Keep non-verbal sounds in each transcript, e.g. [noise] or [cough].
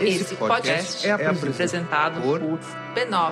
Esse podcast é apresentado por b9.com.br.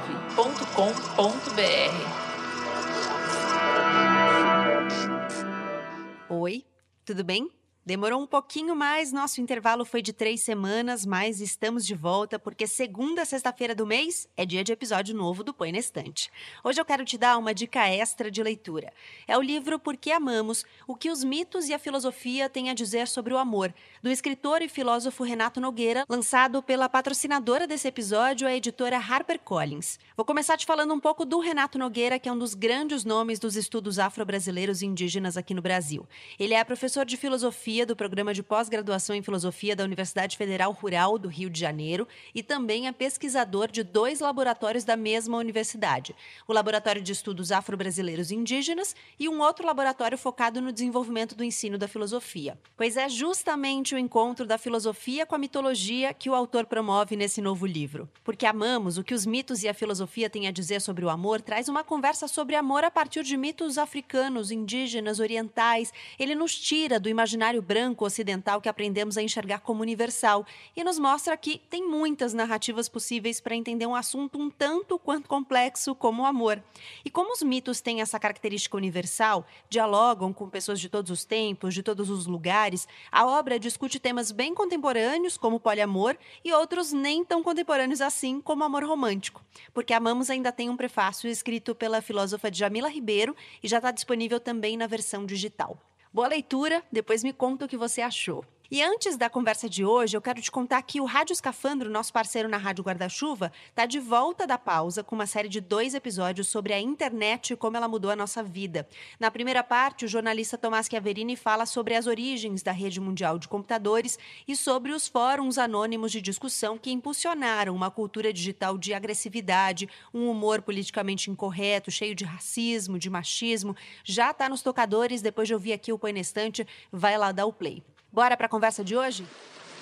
Oi, tudo bem? Demorou um pouquinho mais, nosso intervalo foi de três semanas, mas estamos de volta porque segunda sexta-feira do mês é dia de episódio novo do Põe na Estante. Hoje eu quero te dar uma dica extra de leitura. É o livro Porque Amamos, o que os mitos e a filosofia têm a dizer sobre o amor, do escritor e filósofo Renato Nogueira, lançado pela patrocinadora desse episódio, a editora HarperCollins. Vou começar te falando um pouco do Renato Nogueira, que é um dos grandes nomes dos estudos afro-brasileiros e indígenas aqui no Brasil. Ele é professor de filosofia Filosofia do Programa de Pós-Graduação em Filosofia da Universidade Federal Rural do Rio de Janeiro e também é pesquisador de dois laboratórios da mesma universidade: o Laboratório de Estudos Afro-Brasileiros Indígenas e um outro laboratório focado no desenvolvimento do ensino da filosofia. Pois é justamente o encontro da filosofia com a mitologia que o autor promove nesse novo livro. Porque amamos o que os mitos e a filosofia têm a dizer sobre o amor, traz uma conversa sobre amor a partir de mitos africanos, indígenas, orientais. Ele nos tira do imaginário branco ocidental que aprendemos a enxergar como universal e nos mostra que tem muitas narrativas possíveis para entender um assunto um tanto quanto complexo como o amor. E como os mitos têm essa característica universal, dialogam com pessoas de todos os tempos, de todos os lugares, a obra discute temas bem contemporâneos, como poliamor, e outros nem tão contemporâneos assim, como amor romântico. Porque Amamos ainda tem um prefácio escrito pela filósofa Jamila Ribeiro e já está disponível também na versão digital. Boa leitura, depois me conta o que você achou. E antes da conversa de hoje, eu quero te contar que o Rádio Escafandro, nosso parceiro na Rádio Guarda-Chuva, está de volta da pausa com uma série de dois episódios sobre a internet e como ela mudou a nossa vida. Na primeira parte, o jornalista Tomás Chiaverini fala sobre as origens da rede mundial de computadores e sobre os fóruns anônimos de discussão que impulsionaram uma cultura digital de agressividade, um humor politicamente incorreto, cheio de racismo, de machismo. Já está nos tocadores, depois de ouvir aqui o Põe Estante, vai lá dar o play. Bora para a conversa de hoje?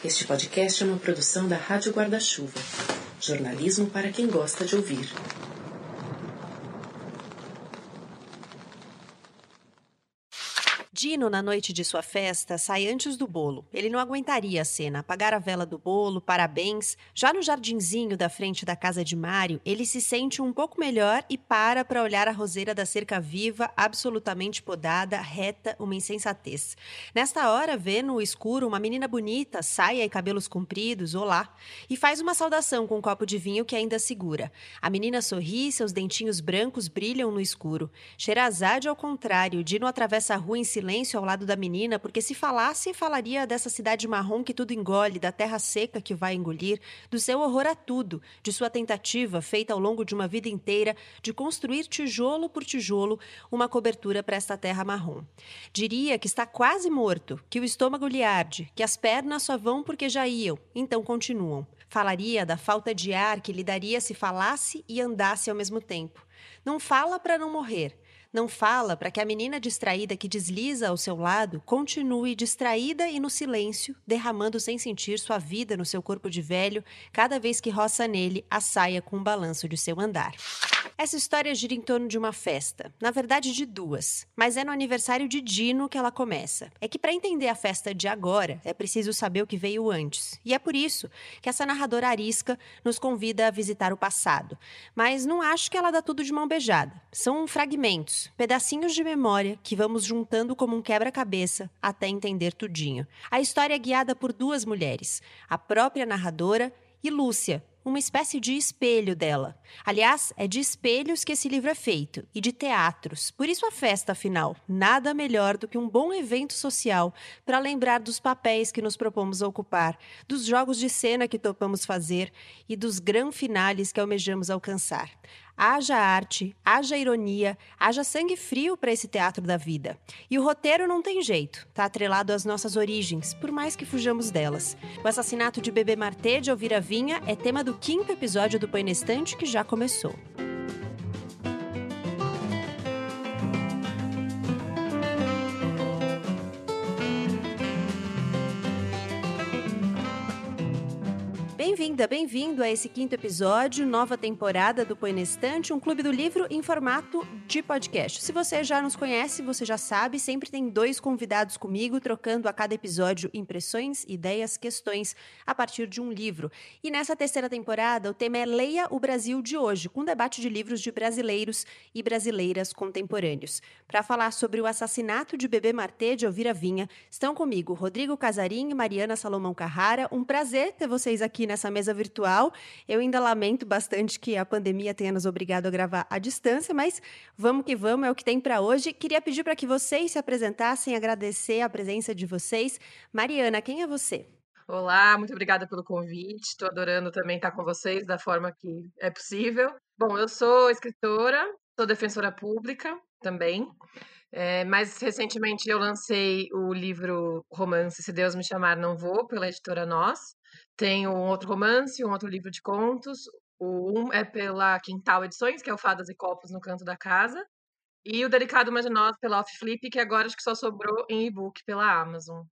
Este podcast é uma produção da Rádio Guarda-Chuva. Jornalismo para quem gosta de ouvir. Dino, na noite de sua festa, sai antes do bolo. Ele não aguentaria a cena, apagar a vela do bolo, parabéns. Já no jardinzinho da frente da casa de Mário, ele se sente um pouco melhor e para para olhar a roseira da cerca viva, absolutamente podada, reta, uma insensatez. Nesta hora, vê no escuro uma menina bonita, saia e cabelos compridos, olá, e faz uma saudação com um copo de vinho que ainda segura. A menina sorri, seus dentinhos brancos brilham no escuro. Sherazade, ao contrário, Dino atravessa a rua em silêncio silêncio ao lado da menina, porque se falasse, falaria dessa cidade marrom que tudo engole, da terra seca que vai engolir, do seu horror a tudo, de sua tentativa, feita ao longo de uma vida inteira, de construir tijolo por tijolo uma cobertura para esta terra marrom. Diria que está quase morto, que o estômago lhe arde, que as pernas só vão porque já iam, então continuam. Falaria da falta de ar que lhe daria se falasse e andasse ao mesmo tempo. Não fala para não morrer, não fala para que a menina distraída que desliza ao seu lado continue distraída e no silêncio, derramando sem sentir sua vida no seu corpo de velho, cada vez que roça nele a saia com o balanço de seu andar. Essa história gira em torno de uma festa, na verdade de duas, mas é no aniversário de Dino que ela começa. É que para entender a festa de agora é preciso saber o que veio antes, e é por isso que essa narradora arisca nos convida a visitar o passado. Mas não acho que ela dá tudo de mão beijada. São fragmentos, pedacinhos de memória que vamos juntando como um quebra-cabeça até entender tudinho. A história é guiada por duas mulheres, a própria narradora e Lúcia, uma espécie de espelho dela. Aliás, é de espelhos que esse livro é feito e de teatros. Por isso a festa, afinal, nada melhor do que um bom evento social para lembrar dos papéis que nos propomos ocupar, dos jogos de cena que topamos fazer e dos gran finales que almejamos alcançar. Haja arte, haja ironia, haja sangue frio para esse teatro da vida. E o roteiro não tem jeito, tá atrelado às nossas origens, por mais que fujamos delas. O assassinato de Bebê Martê de Elvira Vinha é tema do quinto episódio do Painestante que já começou. Bem-vinda, bem-vindo a esse quinto episódio, nova temporada do Põe Estante, um clube do livro em formato de podcast. Se você já nos conhece, você já sabe, sempre tem dois convidados comigo, trocando a cada episódio impressões, ideias, questões a partir de um livro. E nessa terceira temporada, o tema é Leia o Brasil de hoje, com um debate de livros de brasileiros e brasileiras contemporâneos. Para falar sobre o assassinato de Bebê Martê de Elvira Vinha, estão comigo Rodrigo Casarim e Mariana Salomão Carrara. Um prazer ter vocês aqui nessa mesa virtual. Eu ainda lamento bastante que a pandemia tenha nos obrigado a gravar à distância, mas vamos que vamos, é o que tem para hoje. Queria pedir para que vocês se apresentassem, agradecer a presença de vocês. Mariana, quem é você? Olá, muito obrigada pelo convite. Estou adorando também estar com vocês da forma que é possível. Bom, eu sou escritora, sou defensora pública também. É, mais recentemente eu lancei o livro romance Se Deus Me Chamar Não Vou, pela editora Nós. Tenho um outro romance, um outro livro de contos. O um é pela Quintal Edições, que é o Fadas e Copos no Canto da Casa. E o Delicado Imaginoso pela Off Flip, que agora acho que só sobrou em e-book pela Amazon.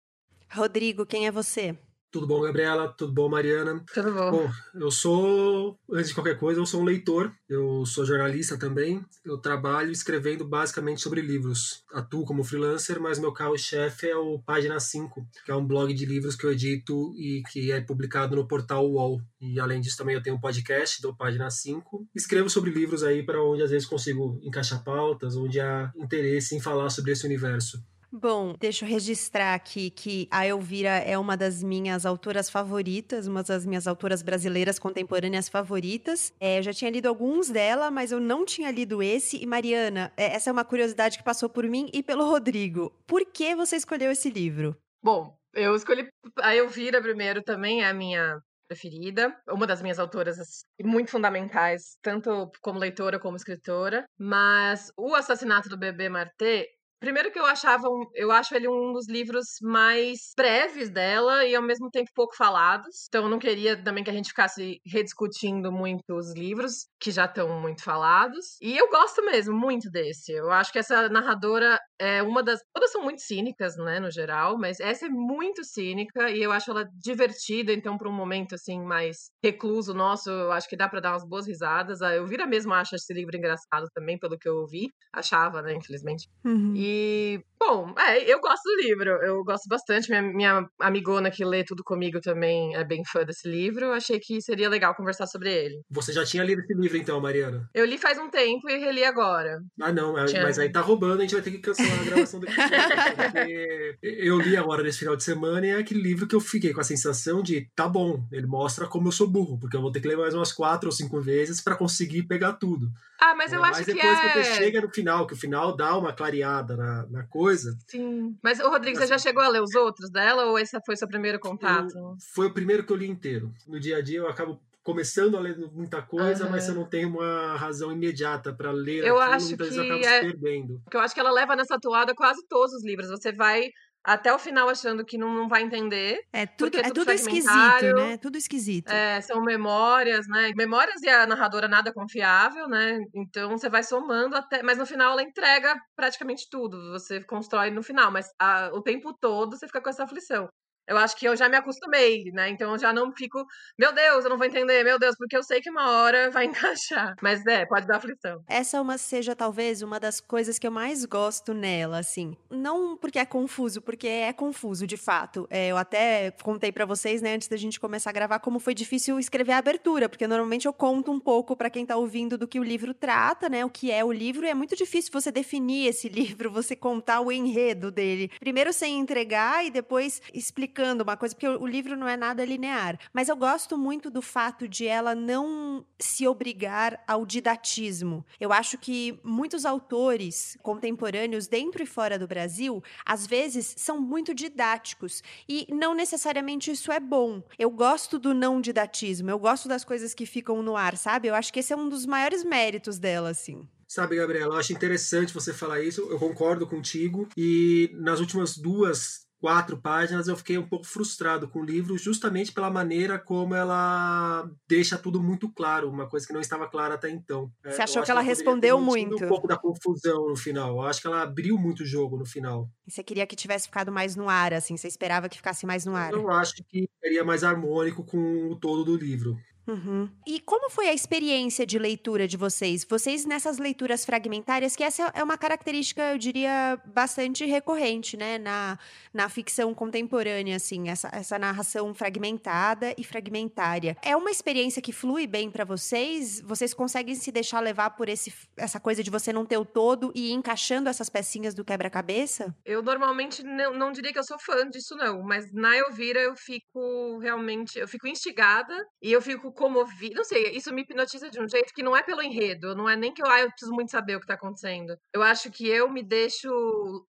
Rodrigo, quem é você? Tudo bom, Gabriela? Tudo bom, Mariana? Tudo bom. Bom, eu sou, antes de qualquer coisa, eu sou um leitor, eu sou jornalista também, eu trabalho escrevendo basicamente sobre livros. Atuo como freelancer, mas meu carro-chefe é o Página 5, que é um blog de livros que eu edito e que é publicado no portal UOL. E além disso, também eu tenho um podcast do Página 5. Escrevo sobre livros aí para onde às vezes consigo encaixar pautas, onde há interesse em falar sobre esse universo. Bom, deixa eu registrar aqui que a Elvira é uma das minhas autoras favoritas, uma das minhas autoras brasileiras contemporâneas favoritas. É, eu já tinha lido alguns dela, mas eu não tinha lido esse. E Mariana, é, essa é uma curiosidade que passou por mim e pelo Rodrigo. Por que você escolheu esse livro? Bom, eu escolhi a Elvira primeiro, também é a minha preferida, uma das minhas autoras assim, muito fundamentais, tanto como leitora como escritora. Mas o assassinato do bebê Martê Primeiro que eu achava, eu acho ele um dos livros mais breves dela e ao mesmo tempo pouco falados. Então eu não queria também que a gente ficasse rediscutindo muito os livros que já estão muito falados. E eu gosto mesmo muito desse. Eu acho que essa narradora é uma das, todas são muito cínicas, né, no geral, mas essa é muito cínica e eu acho ela divertida, então para um momento assim mais recluso nosso, eu acho que dá para dar umas boas risadas. A Elvira mesmo acha esse livro engraçado também, pelo que eu ouvi. Achava, né, infelizmente. Uhum. E e, bom, é, eu gosto do livro, eu gosto bastante. Minha, minha amigona que lê tudo comigo também é bem fã desse livro. Achei que seria legal conversar sobre ele. Você já tinha lido esse livro, então, Mariana? Eu li faz um tempo e reli agora. Ah, não, é, mas aí tá roubando, a gente vai ter que cancelar a gravação daqui. [laughs] porque eu li agora nesse final de semana e é aquele livro que eu fiquei com a sensação de tá bom, ele mostra como eu sou burro, porque eu vou ter que ler mais umas quatro ou cinco vezes para conseguir pegar tudo. Ah, mas eu acho que é. Mas depois que você chega no final, que o final dá uma clareada na, na coisa. Sim. Mas, o Rodrigo, você já chegou a ler os outros dela ou esse foi seu primeiro contato? Eu, foi o primeiro que eu li inteiro. No dia a dia eu acabo começando a ler muita coisa, uhum. mas eu não tenho uma razão imediata para ler eu aquilo, acho então que eu acabo é... se perdendo. Porque eu acho que ela leva nessa toada quase todos os livros. Você vai até o final achando que não, não vai entender. É tudo, é, é tudo esquisito, né? Tudo esquisito. É, são memórias, né? Memórias e a narradora nada confiável, né? Então você vai somando até. Mas no final ela entrega praticamente tudo. Você constrói no final, mas a, o tempo todo você fica com essa aflição. Eu acho que eu já me acostumei, né? Então eu já não fico, meu Deus, eu não vou entender, meu Deus, porque eu sei que uma hora [laughs] vai encaixar. Mas é, pode dar aflição. Essa uma seja talvez uma das coisas que eu mais gosto nela, assim. Não porque é confuso, porque é confuso de fato. É, eu até contei para vocês, né, antes da gente começar a gravar, como foi difícil escrever a abertura, porque normalmente eu conto um pouco para quem tá ouvindo do que o livro trata, né? O que é o livro, e é muito difícil você definir esse [laughs] livro, você contar o enredo dele. Primeiro sem entregar e depois explicar explicando uma coisa, porque o livro não é nada linear. Mas eu gosto muito do fato de ela não se obrigar ao didatismo. Eu acho que muitos autores contemporâneos, dentro e fora do Brasil, às vezes são muito didáticos. E não necessariamente isso é bom. Eu gosto do não didatismo, eu gosto das coisas que ficam no ar, sabe? Eu acho que esse é um dos maiores méritos dela, assim. Sabe, Gabriela, eu acho interessante você falar isso, eu concordo contigo. E nas últimas duas quatro páginas, eu fiquei um pouco frustrado com o livro, justamente pela maneira como ela deixa tudo muito claro, uma coisa que não estava clara até então. É, Você achou que ela, ela respondeu muito? um pouco da confusão no final. Eu acho que ela abriu muito o jogo no final. E você queria que tivesse ficado mais no ar, assim? Você esperava que ficasse mais no ar? Eu acho que seria mais harmônico com o todo do livro. Uhum. E como foi a experiência de leitura de vocês? Vocês nessas leituras fragmentárias, que essa é uma característica, eu diria, bastante recorrente, né, na, na ficção contemporânea, assim, essa, essa narração fragmentada e fragmentária. É uma experiência que flui bem para vocês? Vocês conseguem se deixar levar por esse, essa coisa de você não ter o todo e ir encaixando essas pecinhas do quebra-cabeça? Eu normalmente não, não diria que eu sou fã disso, não, mas na Elvira eu fico realmente, eu fico instigada e eu fico comovida. Não sei, isso me hipnotiza de um jeito que não é pelo enredo, não é nem que eu, ah, eu preciso muito saber o que tá acontecendo. Eu acho que eu me deixo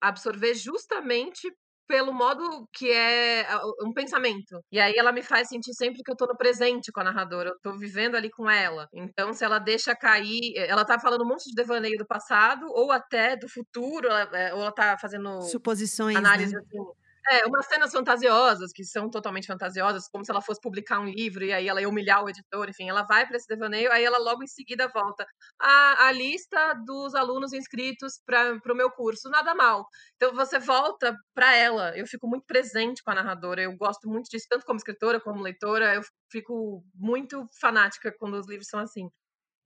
absorver justamente pelo modo que é um pensamento. E aí ela me faz sentir sempre que eu tô no presente com a narradora, eu tô vivendo ali com ela. Então, se ela deixa cair, ela tá falando um monte de devaneio do passado, ou até do futuro, é, ou ela tá fazendo suposições, análise né? assim é, umas cenas fantasiosas, que são totalmente fantasiosas, como se ela fosse publicar um livro e aí ela ia humilhar o editor, enfim, ela vai para esse devaneio, aí ela logo em seguida volta. A, a lista dos alunos inscritos para o meu curso, nada mal. Então você volta para ela, eu fico muito presente com a narradora, eu gosto muito disso, tanto como escritora como leitora, eu fico muito fanática quando os livros são assim.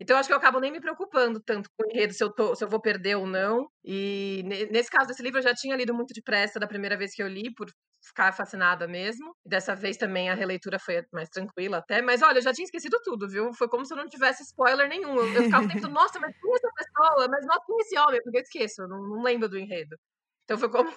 Então, acho que eu acabo nem me preocupando tanto com o enredo, se eu, tô, se eu vou perder ou não. E nesse caso desse livro, eu já tinha lido muito depressa da primeira vez que eu li, por ficar fascinada mesmo. Dessa vez também a releitura foi mais tranquila até. Mas olha, eu já tinha esquecido tudo, viu? Foi como se eu não tivesse spoiler nenhum. Eu, eu ficava pensando, nossa, mas quem é essa pessoa? Mas nossa, quem é esse homem? Porque eu esqueço, eu não, não lembro do enredo. Então foi como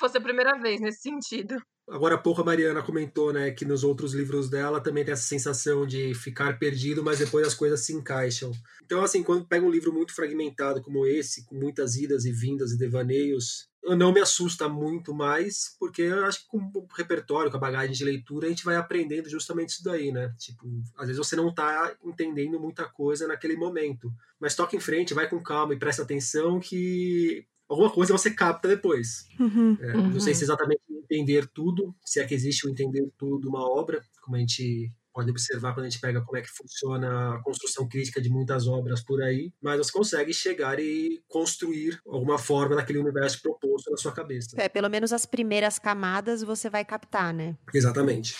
fosse a primeira vez nesse sentido. Agora há pouco a Mariana comentou, né, que nos outros livros dela também tem essa sensação de ficar perdido, mas depois as coisas se encaixam. Então, assim, quando pega um livro muito fragmentado como esse, com muitas idas e vindas e devaneios, não me assusta muito mais, porque eu acho que com o repertório, com a bagagem de leitura, a gente vai aprendendo justamente isso daí, né? Tipo, às vezes você não está entendendo muita coisa naquele momento, mas toca em frente, vai com calma e presta atenção que alguma coisa você capta depois. Uhum, é, uhum. Não sei se exatamente entender tudo, se é que existe o entender tudo uma obra, como a gente pode observar quando a gente pega como é que funciona a construção crítica de muitas obras por aí, mas você consegue chegar e construir alguma forma daquele universo proposto na sua cabeça. É, pelo menos as primeiras camadas você vai captar, né? Exatamente.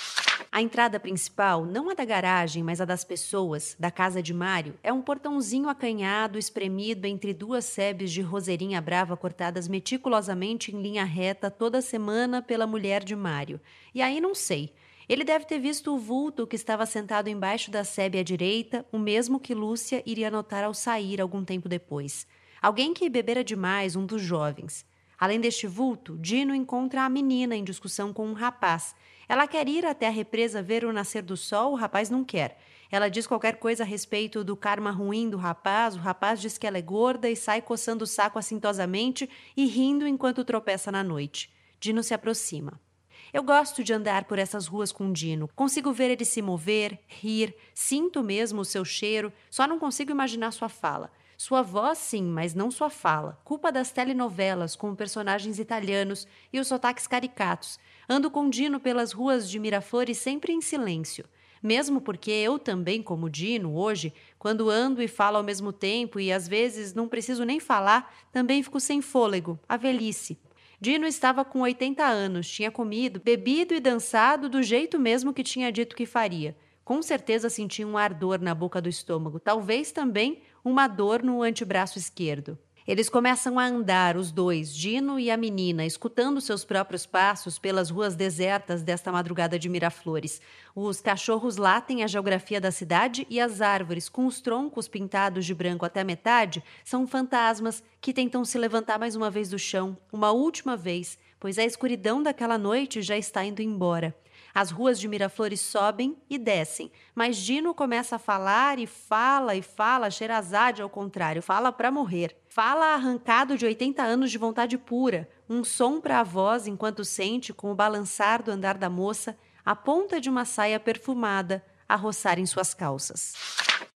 A entrada principal, não a da garagem, mas a das pessoas, da casa de Mário, é um portãozinho acanhado, espremido entre duas sebes de roseirinha brava cortadas meticulosamente em linha reta toda semana pela mulher de Mário. E aí não sei. Ele deve ter visto o vulto que estava sentado embaixo da sebe à direita, o mesmo que Lúcia iria notar ao sair algum tempo depois. Alguém que bebera demais, um dos jovens. Além deste vulto, Dino encontra a menina em discussão com um rapaz ela quer ir até a represa ver o nascer do sol, o rapaz não quer. Ela diz qualquer coisa a respeito do karma ruim do rapaz, o rapaz diz que ela é gorda e sai coçando o saco assintosamente e rindo enquanto tropeça na noite. Dino se aproxima. Eu gosto de andar por essas ruas com Dino. Consigo ver ele se mover, rir, sinto mesmo o seu cheiro, só não consigo imaginar sua fala. Sua voz, sim, mas não sua fala. Culpa das telenovelas com personagens italianos e os sotaques caricatos. Ando com Dino pelas ruas de Miraflores sempre em silêncio. Mesmo porque eu também, como Dino, hoje, quando ando e falo ao mesmo tempo e às vezes não preciso nem falar, também fico sem fôlego, a velhice. Dino estava com 80 anos, tinha comido, bebido e dançado do jeito mesmo que tinha dito que faria. Com certeza sentia um ardor na boca do estômago, talvez também uma dor no antebraço esquerdo. Eles começam a andar, os dois, Dino e a menina, escutando seus próprios passos pelas ruas desertas desta madrugada de Miraflores. Os cachorros latem a geografia da cidade e as árvores, com os troncos pintados de branco até a metade, são fantasmas que tentam se levantar mais uma vez do chão, uma última vez, pois a escuridão daquela noite já está indo embora. As ruas de Miraflores sobem e descem, mas Dino começa a falar e fala e fala, Sherazade ao contrário, fala para morrer. Fala arrancado de 80 anos de vontade pura, um som para a voz enquanto sente, com o balançar do andar da moça, a ponta de uma saia perfumada a roçar em suas calças.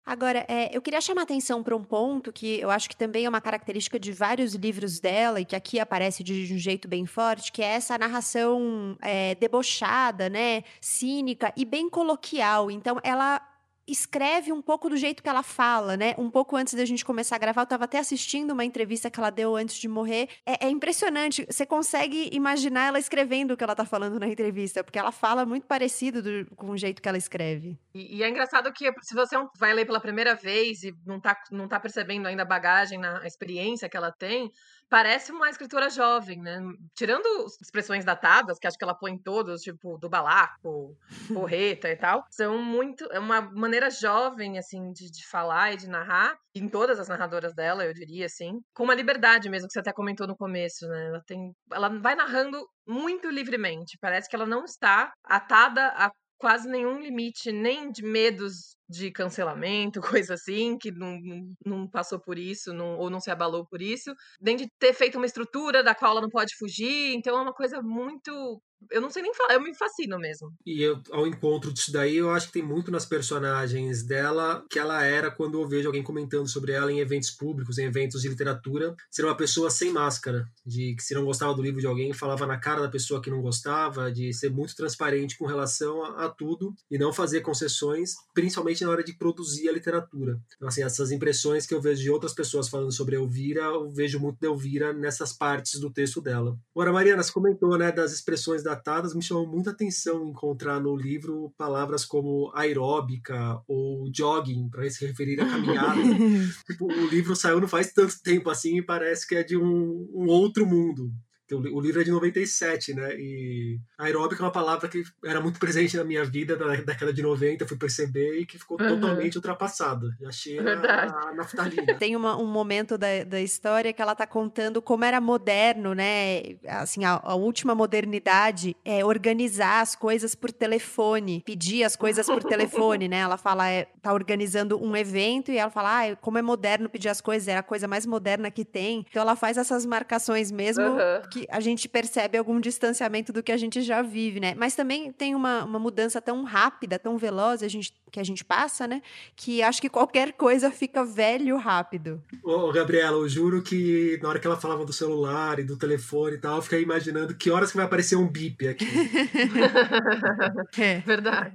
Agora, é, eu queria chamar atenção para um ponto que eu acho que também é uma característica de vários livros dela e que aqui aparece de um jeito bem forte, que é essa narração é, debochada, né, cínica e bem coloquial. Então, ela escreve um pouco do jeito que ela fala, né? Um pouco antes da gente começar a gravar, eu estava até assistindo uma entrevista que ela deu antes de morrer. É, é, impressionante. Você consegue imaginar ela escrevendo o que ela tá falando na entrevista, porque ela fala muito parecido do, com o jeito que ela escreve. E, e, é engraçado que se você vai ler pela primeira vez e não tá, não tá percebendo ainda a bagagem, na, a experiência que ela tem, parece uma escritora jovem, né? Tirando expressões datadas, que acho que ela põe todos, tipo, do balaco, porreta e tal, são muito. É uma maneira jovem, assim, de, de falar e de narrar, em todas as narradoras dela, eu diria, assim, com uma liberdade mesmo, que você até comentou no começo, né? Ela tem. Ela vai narrando muito livremente. Parece que ela não está atada a quase nenhum limite, nem de medos de cancelamento, [laughs] coisa assim, que não, não passou por isso, não, ou não se abalou por isso, nem de ter feito uma estrutura da qual ela não pode fugir. Então é uma coisa muito eu não sei nem falar, eu me fascino mesmo. E eu, ao encontro disso daí, eu acho que tem muito nas personagens dela que ela era quando eu vejo alguém comentando sobre ela em eventos públicos, em eventos de literatura, ser uma pessoa sem máscara, de que se não gostava do livro de alguém, falava na cara da pessoa que não gostava, de ser muito transparente com relação a, a tudo e não fazer concessões, principalmente na hora de produzir a literatura. Então, assim, essas impressões que eu vejo de outras pessoas falando sobre Elvira, eu vejo muito de Elvira nessas partes do texto dela. Agora, Mariana, você comentou, né, das expressões datadas, me chamou muita atenção encontrar no livro palavras como aeróbica ou jogging, para se referir à caminhada. [laughs] tipo, o livro saiu não faz tanto tempo assim e parece que é de um, um outro mundo. O livro é de 97, né? E aeróbica é uma palavra que era muito presente na minha vida na década de 90, fui perceber e que ficou uhum. totalmente ultrapassada. Já achei Verdade. a, a naftalina. [laughs] Tem uma, um momento da, da história que ela está contando como era moderno, né? Assim, a, a, última modernidade é organizar as coisas por telefone, pedir as coisas por telefone, né? Ela fala, é, tá organizando um evento e ela fala, ah, como é moderno pedir as coisas, é a coisa mais moderna que tem. Então ela faz essas marcações mesmo uhum. que a gente percebe algum distanciamento do que a gente já vive, né? Mas também tem uma, uma mudança tão rápida, tão veloz a gente, que a gente passa, né? Que acho que qualquer coisa fica velho rápido. Ô, Gabriela, eu juro que na hora que ela falava do celular e do telefone e tal, eu fiquei imaginando que horas que vai aparecer um bip aqui. [laughs] é. Verdade.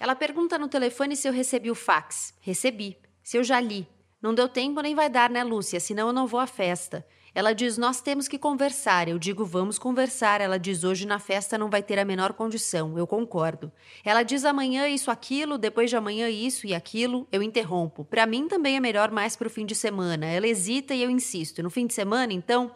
Ela pergunta no telefone se eu recebi o fax. Recebi. Se eu já li. Não deu tempo nem vai dar, né, Lúcia? Senão eu não vou à festa. Ela diz: Nós temos que conversar. Eu digo: Vamos conversar. Ela diz: Hoje na festa não vai ter a menor condição. Eu concordo. Ela diz: Amanhã isso, aquilo, depois de amanhã isso e aquilo. Eu interrompo. Para mim também é melhor mais para o fim de semana. Ela hesita e eu insisto: No fim de semana, então?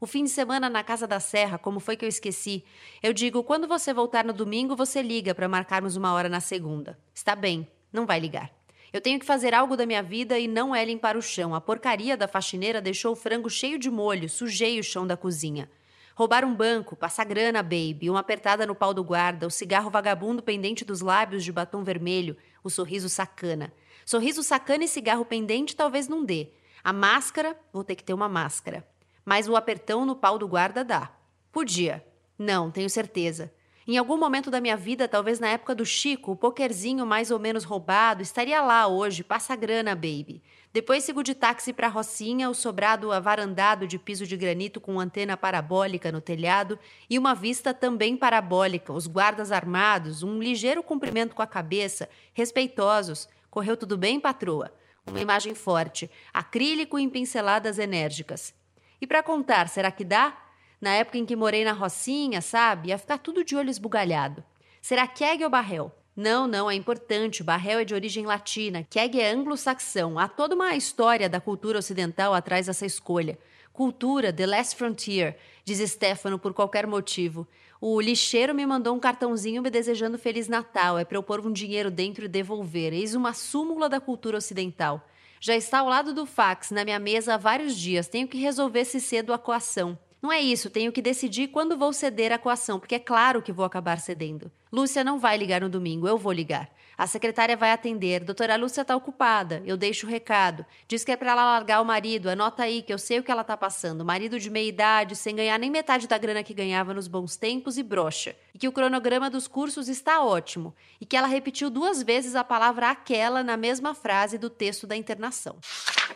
O fim de semana na Casa da Serra, como foi que eu esqueci? Eu digo: Quando você voltar no domingo, você liga para marcarmos uma hora na segunda. Está bem, não vai ligar. Eu tenho que fazer algo da minha vida e não é limpar o chão. A porcaria da faxineira deixou o frango cheio de molho, sujei o chão da cozinha. Roubar um banco, passar grana, baby, uma apertada no pau do guarda, o cigarro vagabundo pendente dos lábios de batom vermelho, o sorriso sacana. Sorriso sacana e cigarro pendente talvez não dê. A máscara, vou ter que ter uma máscara. Mas o apertão no pau do guarda dá. Podia. Não, tenho certeza. Em algum momento da minha vida, talvez na época do Chico, o pokerzinho mais ou menos roubado, estaria lá hoje, passa grana, baby. Depois sigo de táxi para Rocinha, o sobrado avarandado de piso de granito com antena parabólica no telhado e uma vista também parabólica, os guardas armados, um ligeiro cumprimento com a cabeça, respeitosos. Correu tudo bem, patroa? Uma imagem forte, acrílico em pinceladas enérgicas. E para contar, será que dá? Na época em que morei na Rocinha, sabe? Ia ficar tudo de olho esbugalhado. Será Keg ou Barrel? Não, não, é importante. Barrel é de origem latina, Keg é anglo-saxão. Há toda uma história da cultura ocidental atrás dessa escolha. Cultura, The Last Frontier, diz Stefano por qualquer motivo. O lixeiro me mandou um cartãozinho me desejando Feliz Natal. É para eu pôr um dinheiro dentro e devolver. Eis uma súmula da cultura ocidental. Já está ao lado do fax, na minha mesa há vários dias. Tenho que resolver se cedo a coação. Não é isso, tenho que decidir quando vou ceder à coação, porque é claro que vou acabar cedendo. Lúcia não vai ligar no domingo, eu vou ligar. A secretária vai atender. Doutora Lúcia está ocupada. Eu deixo o recado. Diz que é para ela largar o marido. Anota aí que eu sei o que ela está passando. Marido de meia idade, sem ganhar nem metade da grana que ganhava nos bons tempos e brocha. E que o cronograma dos cursos está ótimo. E que ela repetiu duas vezes a palavra aquela na mesma frase do texto da internação.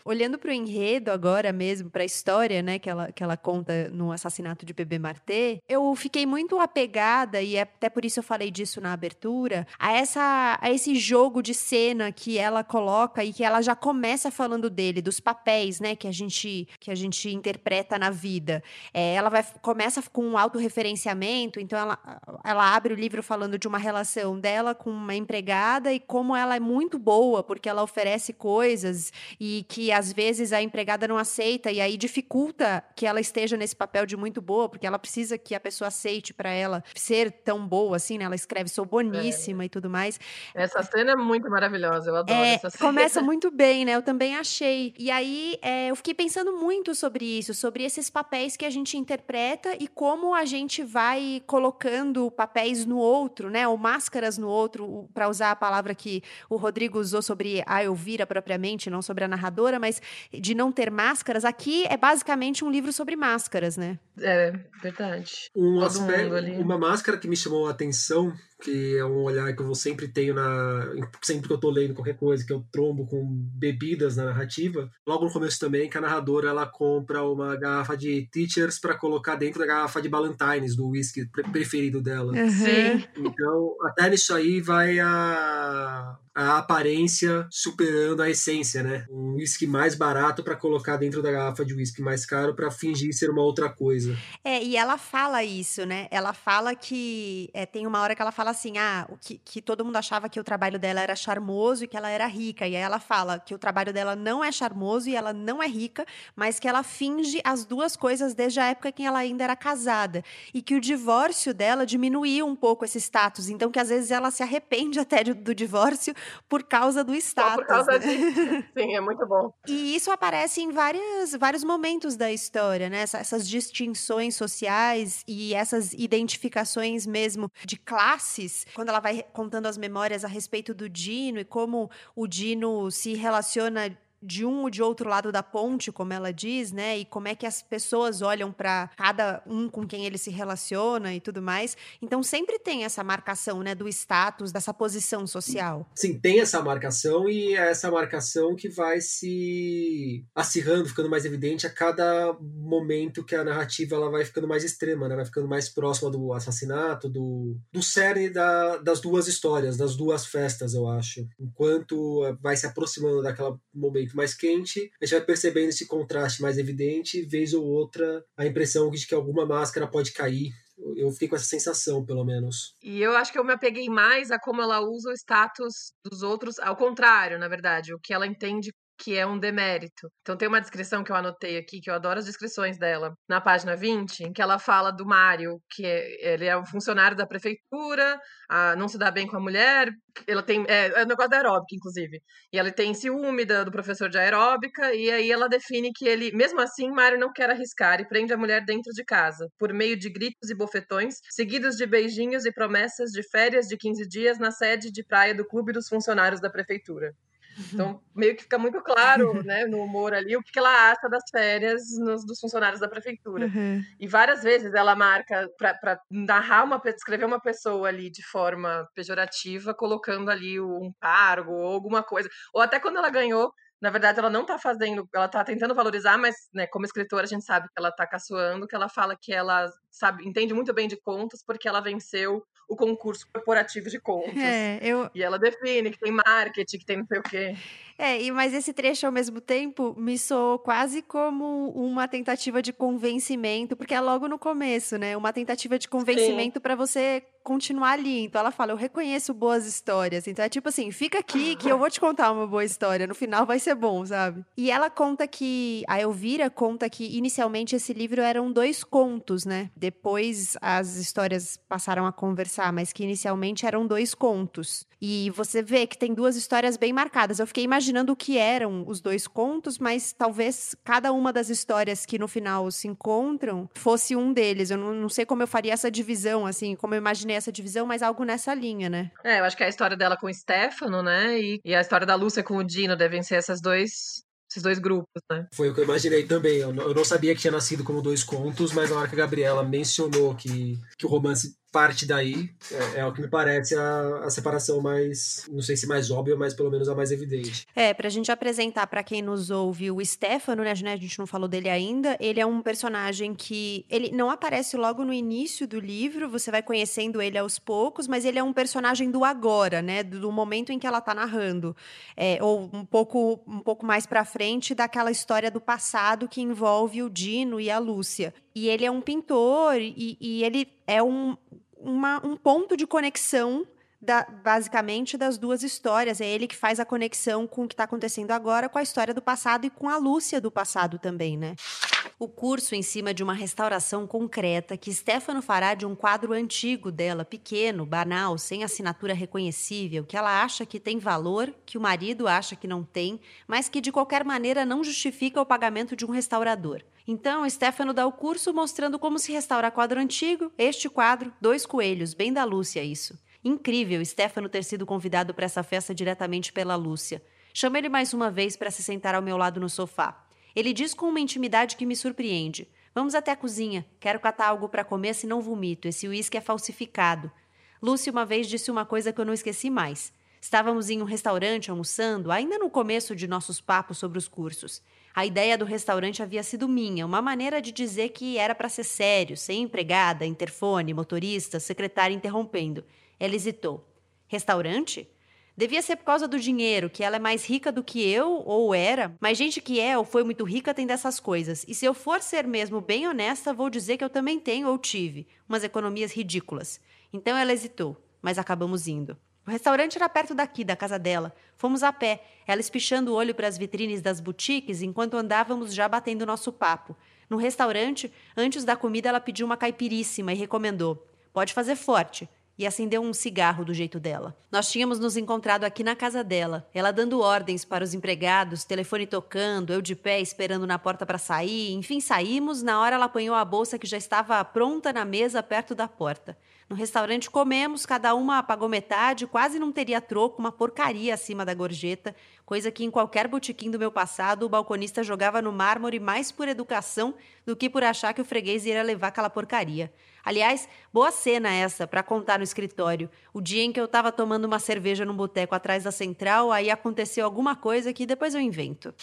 Olhando para o enredo agora mesmo, para a história, né, que ela, que ela conta no assassinato de Bebê Martê, eu fiquei muito apegada e até por isso eu falei disso na abertura, a essa a esse jogo de cena que ela coloca e que ela já começa falando dele, dos papéis, né, que a gente que a gente interpreta na vida. É, ela vai começa com um autorreferenciamento, então ela, ela abre o livro falando de uma relação dela com uma empregada e como ela é muito boa porque ela oferece coisas e que às vezes a empregada não aceita e aí dificulta que ela esteja nesse papel de muito boa, porque ela precisa que a pessoa aceite para ela ser tão boa assim, né? Ela escreve sou boníssima é. e tudo mais. Essa cena é muito maravilhosa, eu adoro é, essa cena. Começa [laughs] muito bem, né? Eu também achei. E aí é, eu fiquei pensando muito sobre isso, sobre esses papéis que a gente interpreta e como a gente vai colocando papéis no outro, né? Ou máscaras no outro, para usar a palavra que o Rodrigo usou sobre a Elvira propriamente, não sobre a narradora, mas de não ter máscaras. Aqui é basicamente um livro sobre máscaras, né? É, verdade. Um aspecto, uma máscara que me chamou a atenção que é um olhar que eu sempre tenho na sempre que eu tô lendo qualquer coisa que eu trombo com bebidas na narrativa logo no começo também que a narradora ela compra uma garrafa de teachers para colocar dentro da garrafa de Ballantines do whisky preferido dela Sim. então até nisso aí vai a a aparência superando a essência, né? Um whisky mais barato para colocar dentro da garrafa de whisky mais caro para fingir ser uma outra coisa. É, e ela fala isso, né? Ela fala que é, tem uma hora que ela fala assim, ah, que, que todo mundo achava que o trabalho dela era charmoso e que ela era rica. E aí ela fala que o trabalho dela não é charmoso e ela não é rica, mas que ela finge as duas coisas desde a época que ela ainda era casada e que o divórcio dela diminuiu um pouco esse status. Então que às vezes ela se arrepende [laughs] até do divórcio por causa do status. Só por causa né? [laughs] Sim, é muito bom. E isso aparece em várias, vários momentos da história, né? Essas distinções sociais e essas identificações mesmo de classes, quando ela vai contando as memórias a respeito do Dino e como o Dino se relaciona de um ou de outro lado da ponte, como ela diz, né? E como é que as pessoas olham para cada um com quem ele se relaciona e tudo mais. Então sempre tem essa marcação, né, do status, dessa posição social. Sim, tem essa marcação e é essa marcação que vai se acirrando, ficando mais evidente a cada momento que a narrativa ela vai ficando mais extrema, né? Vai ficando mais próxima do assassinato, do, do cerne da, das duas histórias, das duas festas, eu acho. Enquanto vai se aproximando daquele momento muito mais quente, a gente vai percebendo esse contraste mais evidente, vez ou outra, a impressão de que alguma máscara pode cair eu fiquei com essa sensação, pelo menos. E eu acho que eu me apeguei mais a como ela usa o status dos outros, ao contrário, na verdade, o que ela entende que é um demérito. Então tem uma descrição que eu anotei aqui, que eu adoro as descrições dela, na página 20, em que ela fala do Mário, que é, ele é um funcionário da prefeitura, a, não se dá bem com a mulher, ela tem, é, é um negócio da aeróbica, inclusive, e ela tem ciúme do, do professor de aeróbica, e aí ela define que ele, mesmo assim, Mário não quer arriscar e prende a mulher dentro de casa, por meio de gritos e bofetões, seguidos de beijinhos e promessas de férias de 15 dias na sede de praia do Clube dos Funcionários da Prefeitura. Então, meio que fica muito claro, né, no humor ali, o que ela acha das férias nos, dos funcionários da prefeitura. Uhum. E várias vezes ela marca para narrar uma, escrever uma pessoa ali de forma pejorativa, colocando ali um cargo ou alguma coisa. Ou até quando ela ganhou, na verdade, ela não tá fazendo, ela tá tentando valorizar, mas, né, como escritora, a gente sabe que ela tá caçoando, que ela fala que ela sabe, entende muito bem de contas porque ela venceu o concurso corporativo de contas. É, eu... E ela define que tem marketing, que tem não sei o quê. É, e, mas esse trecho ao mesmo tempo me soou quase como uma tentativa de convencimento, porque é logo no começo, né? Uma tentativa de convencimento para você continuar ali. Então ela fala: Eu reconheço boas histórias. Então é tipo assim: fica aqui que eu vou te contar uma boa história. No final vai ser bom, sabe? E ela conta que. A Elvira conta que inicialmente esse livro eram dois contos, né? Depois as histórias passaram a conversar, mas que inicialmente eram dois contos. E você vê que tem duas histórias bem marcadas. Eu fiquei imaginando o que eram os dois contos, mas talvez cada uma das histórias que no final se encontram fosse um deles. Eu não, não sei como eu faria essa divisão, assim, como eu imaginei essa divisão, mas algo nessa linha, né? É, eu acho que a história dela com o Stefano, né? E, e a história da Lúcia com o Dino devem ser essas dois esses dois grupos, né? Foi o que eu imaginei também. Eu não sabia que tinha nascido como dois contos, mas na hora que a Gabriela mencionou que, que o romance parte daí é, é, o que me parece a, a, separação mais, não sei se mais óbvia, mas pelo menos a mais evidente. É, pra gente apresentar para quem nos ouve o Stefano, né, a gente não falou dele ainda, ele é um personagem que, ele não aparece logo no início do livro, você vai conhecendo ele aos poucos, mas ele é um personagem do agora, né, do momento em que ela tá narrando, é, ou um pouco, um pouco mais pra frente daquela história do passado que envolve o Dino e a Lúcia. E ele é um pintor e, e ele é um uma, um ponto de conexão da, basicamente das duas histórias. É ele que faz a conexão com o que está acontecendo agora com a história do passado e com a Lúcia do passado também, né? O curso em cima de uma restauração concreta que Stefano fará de um quadro antigo dela, pequeno, banal, sem assinatura reconhecível, que ela acha que tem valor, que o marido acha que não tem, mas que de qualquer maneira não justifica o pagamento de um restaurador. Então, Stefano dá o curso mostrando como se restaura quadro antigo, este quadro, dois coelhos, bem da Lúcia isso. Incrível Stefano ter sido convidado para essa festa diretamente pela Lúcia. Chamo ele mais uma vez para se sentar ao meu lado no sofá. Ele diz com uma intimidade que me surpreende. Vamos até a cozinha. Quero catar algo para comer, senão vomito. Esse uísque é falsificado. Lúcia uma vez disse uma coisa que eu não esqueci mais. Estávamos em um restaurante almoçando, ainda no começo de nossos papos sobre os cursos. A ideia do restaurante havia sido minha, uma maneira de dizer que era para ser sério, sem empregada, interfone, motorista, secretária interrompendo. Ela hesitou. Restaurante? Devia ser por causa do dinheiro, que ela é mais rica do que eu, ou era, mas gente que é ou foi muito rica tem dessas coisas. E se eu for ser mesmo bem honesta, vou dizer que eu também tenho ou tive umas economias ridículas. Então ela hesitou, mas acabamos indo. O restaurante era perto daqui, da casa dela. Fomos a pé, ela espichando o olho para as vitrines das boutiques enquanto andávamos já batendo nosso papo. No restaurante, antes da comida, ela pediu uma caipiríssima e recomendou: Pode fazer forte. E acendeu um cigarro do jeito dela. Nós tínhamos nos encontrado aqui na casa dela, ela dando ordens para os empregados, telefone tocando, eu de pé esperando na porta para sair. Enfim, saímos. Na hora, ela apanhou a bolsa que já estava pronta na mesa perto da porta. No restaurante comemos, cada uma pagou metade, quase não teria troco, uma porcaria acima da gorjeta, coisa que em qualquer botequim do meu passado o balconista jogava no mármore mais por educação do que por achar que o freguês iria levar aquela porcaria. Aliás, boa cena essa para contar no escritório. O dia em que eu estava tomando uma cerveja num boteco atrás da central, aí aconteceu alguma coisa que depois eu invento.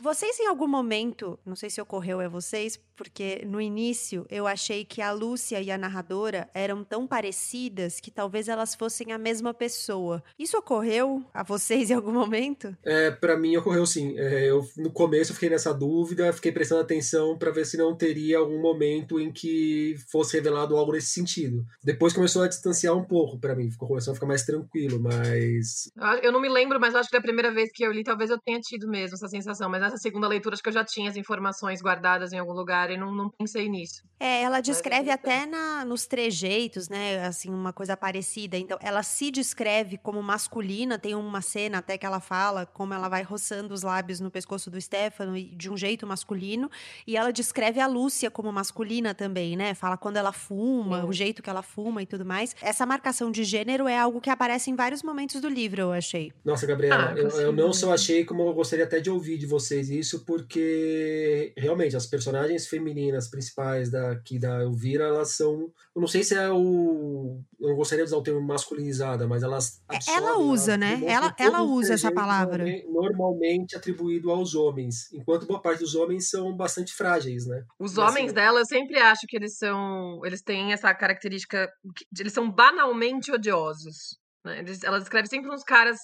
Vocês em algum momento, não sei se ocorreu a vocês, porque no início eu achei que a Lúcia e a narradora eram tão parecidas que talvez elas fossem a mesma pessoa. Isso ocorreu a vocês em algum momento? É, para mim ocorreu sim. É, eu no começo eu fiquei nessa dúvida, fiquei prestando atenção para ver se não teria algum momento em que fosse revelado algo nesse sentido. Depois começou a distanciar um pouco para mim, começou a ficar mais tranquilo, mas eu não me lembro, mas acho que da primeira vez que eu li, talvez eu tenha tido mesmo essa sensação, mas nessa segunda leitura acho que eu já tinha as informações guardadas em algum lugar e não, não pensei nisso. É, ela descreve até na, nos trejeitos, né, assim, uma coisa parecida. Então, ela se descreve como masculina, tem uma cena até que ela fala como ela vai roçando os lábios no pescoço do Stefano de um jeito masculino, e ela descreve a Lúcia como masculina também, né? Fala quando ela fuma, o jeito que ela fuma e tudo mais. Essa marcação de gênero é algo que aparece em vários momentos do livro, eu achei. Nossa, Gabriela, ah, eu, eu não só achei como eu gostaria até de ouvir de vocês isso, porque realmente as personagens femininas principais daqui da Elvira, elas são. Eu não sei se é o. Eu não gostaria de usar o termo masculinizada, mas elas. É, absorvem, ela usa, elas né? Ela, ela usa essa palavra. Normalmente atribuído aos homens, enquanto boa parte dos homens são bastante frágeis, né? Os mas, homens assim, dela, eu sempre acho que eles são. Eles têm essa característica. Eles são banalmente odiosos. Né? Eles, ela descreve sempre uns caras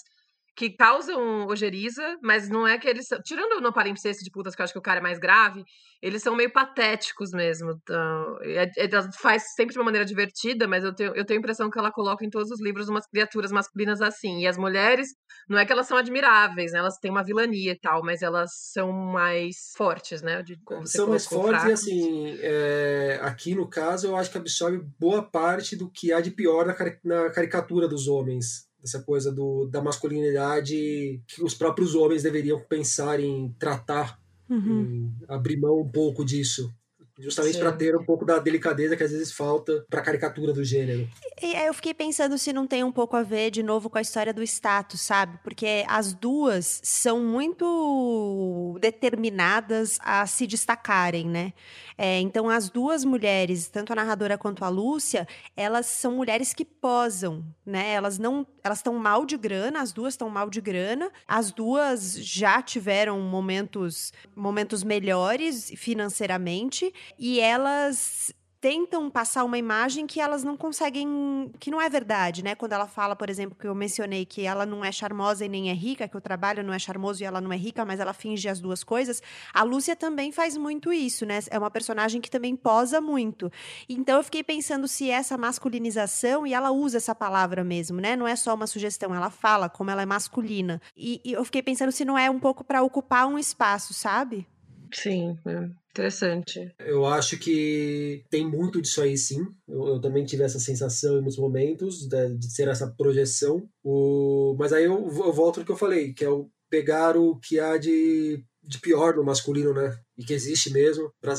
que causam ojeriza, mas não é que eles. Tirando no palimpsesto de putas, que eu acho que o cara é mais grave, eles são meio patéticos mesmo. Então, é, é, ela faz sempre de uma maneira divertida, mas eu tenho, eu tenho a impressão que ela coloca em todos os livros umas criaturas masculinas assim. E as mulheres, não é que elas são admiráveis, né? Elas têm uma vilania e tal, mas elas são mais fortes, né? De, são mais fortes e assim, é, aqui no caso, eu acho que absorve boa parte do que há de pior na, na caricatura dos homens essa coisa do, da masculinidade que os próprios homens deveriam pensar em tratar, uhum. em abrir mão um pouco disso justamente para ter um pouco da delicadeza que às vezes falta para a caricatura do gênero. E eu fiquei pensando se não tem um pouco a ver de novo com a história do status, sabe? Porque as duas são muito determinadas a se destacarem, né? É, então as duas mulheres, tanto a narradora quanto a Lúcia, elas são mulheres que posam, né? Elas não, elas estão mal de grana, as duas estão mal de grana. As duas já tiveram momentos momentos melhores financeiramente e elas tentam passar uma imagem que elas não conseguem, que não é verdade, né? Quando ela fala, por exemplo, que eu mencionei que ela não é charmosa e nem é rica, que o trabalho não é charmoso e ela não é rica, mas ela finge as duas coisas. A Lúcia também faz muito isso, né? É uma personagem que também posa muito. Então eu fiquei pensando se essa masculinização, e ela usa essa palavra mesmo, né? Não é só uma sugestão, ela fala como ela é masculina. E, e eu fiquei pensando se não é um pouco para ocupar um espaço, sabe? Sim, é interessante. Eu acho que tem muito disso aí, sim. Eu, eu também tive essa sensação em muitos momentos de, de ser essa projeção. O, mas aí eu, eu volto ao que eu falei, que é o pegar o que há de, de pior no masculino, né? E que existe mesmo, para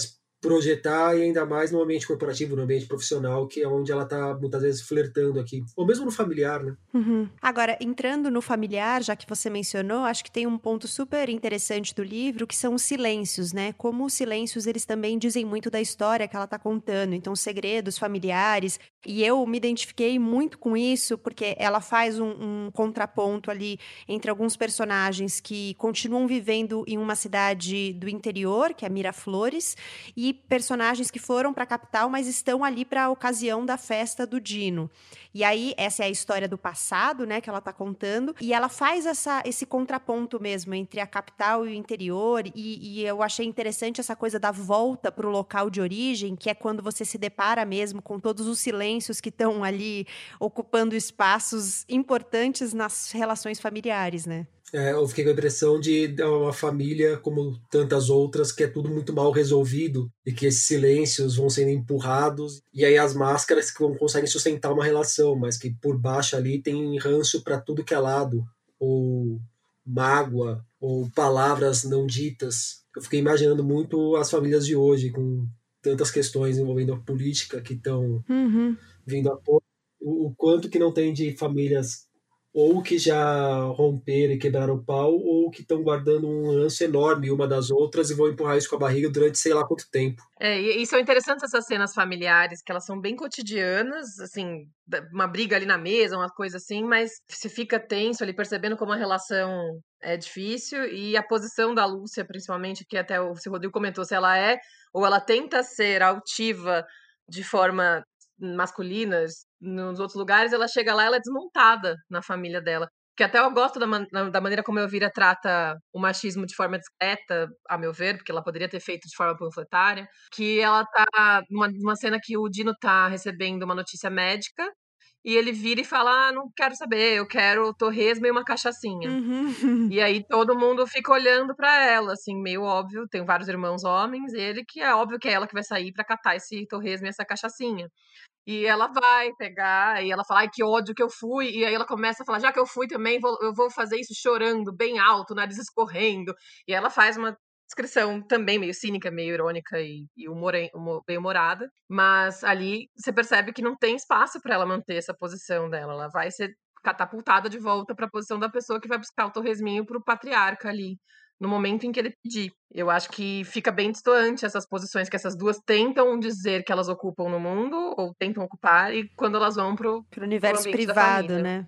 projetar e ainda mais no ambiente corporativo, no ambiente profissional, que é onde ela está muitas vezes flertando aqui, ou mesmo no familiar, né? Uhum. Agora, entrando no familiar, já que você mencionou, acho que tem um ponto super interessante do livro, que são os silêncios, né? Como os silêncios, eles também dizem muito da história que ela está contando, então segredos familiares, e eu me identifiquei muito com isso, porque ela faz um, um contraponto ali entre alguns personagens que continuam vivendo em uma cidade do interior, que é Miraflores, e personagens que foram para a capital, mas estão ali para a ocasião da festa do Dino. E aí, essa é a história do passado, né, que ela está contando, e ela faz essa, esse contraponto mesmo entre a capital e o interior, e, e eu achei interessante essa coisa da volta para o local de origem, que é quando você se depara mesmo com todos os silêncios que estão ali ocupando espaços importantes nas relações familiares, né? É, eu fiquei com a impressão de uma família, como tantas outras, que é tudo muito mal resolvido e que esses silêncios vão sendo empurrados e aí as máscaras que não conseguem sustentar uma relação, mas que por baixo ali tem ranço para tudo que é lado, ou mágoa, ou palavras não ditas. Eu fiquei imaginando muito as famílias de hoje, com tantas questões envolvendo a política que estão uhum. vindo a pouco, o quanto que não tem de famílias ou que já romperam e quebraram o pau, ou que estão guardando um ranço enorme uma das outras e vão empurrar isso com a barriga durante sei lá quanto tempo. É, e, são interessantes essas cenas familiares, que elas são bem cotidianas, assim, uma briga ali na mesa, uma coisa assim, mas você fica tenso ali, percebendo como a relação é difícil, e a posição da Lúcia, principalmente, que até o, o Rodrigo comentou, se ela é, ou ela tenta ser altiva de forma masculinas nos outros lugares, ela chega lá ela é desmontada na família dela. Que até eu gosto da, man da maneira como a Elvira trata o machismo de forma discreta, a meu ver, porque ela poderia ter feito de forma panfletária. Que ela tá numa, numa cena que o Dino tá recebendo uma notícia médica e ele vira e fala: ah, não quero saber, eu quero torresmo e uma cachaçinha. Uhum. E aí todo mundo fica olhando para ela, assim, meio óbvio. Tem vários irmãos homens, e ele que é óbvio que é ela que vai sair para catar esse torresmo e essa cachaçinha. E ela vai pegar, e ela fala, ai, que ódio que eu fui. E aí ela começa a falar, já que eu fui também, vou, eu vou fazer isso chorando, bem alto, nariz escorrendo. E ela faz uma descrição também meio cínica, meio irônica e, e humor, humor, bem humorada. Mas ali você percebe que não tem espaço para ela manter essa posição dela. Ela vai ser catapultada de volta para a posição da pessoa que vai buscar o torresminho para o patriarca ali no momento em que ele pedir. Eu acho que fica bem distante essas posições que essas duas tentam dizer que elas ocupam no mundo, ou tentam ocupar, e quando elas vão pro, pro universo pro privado, né?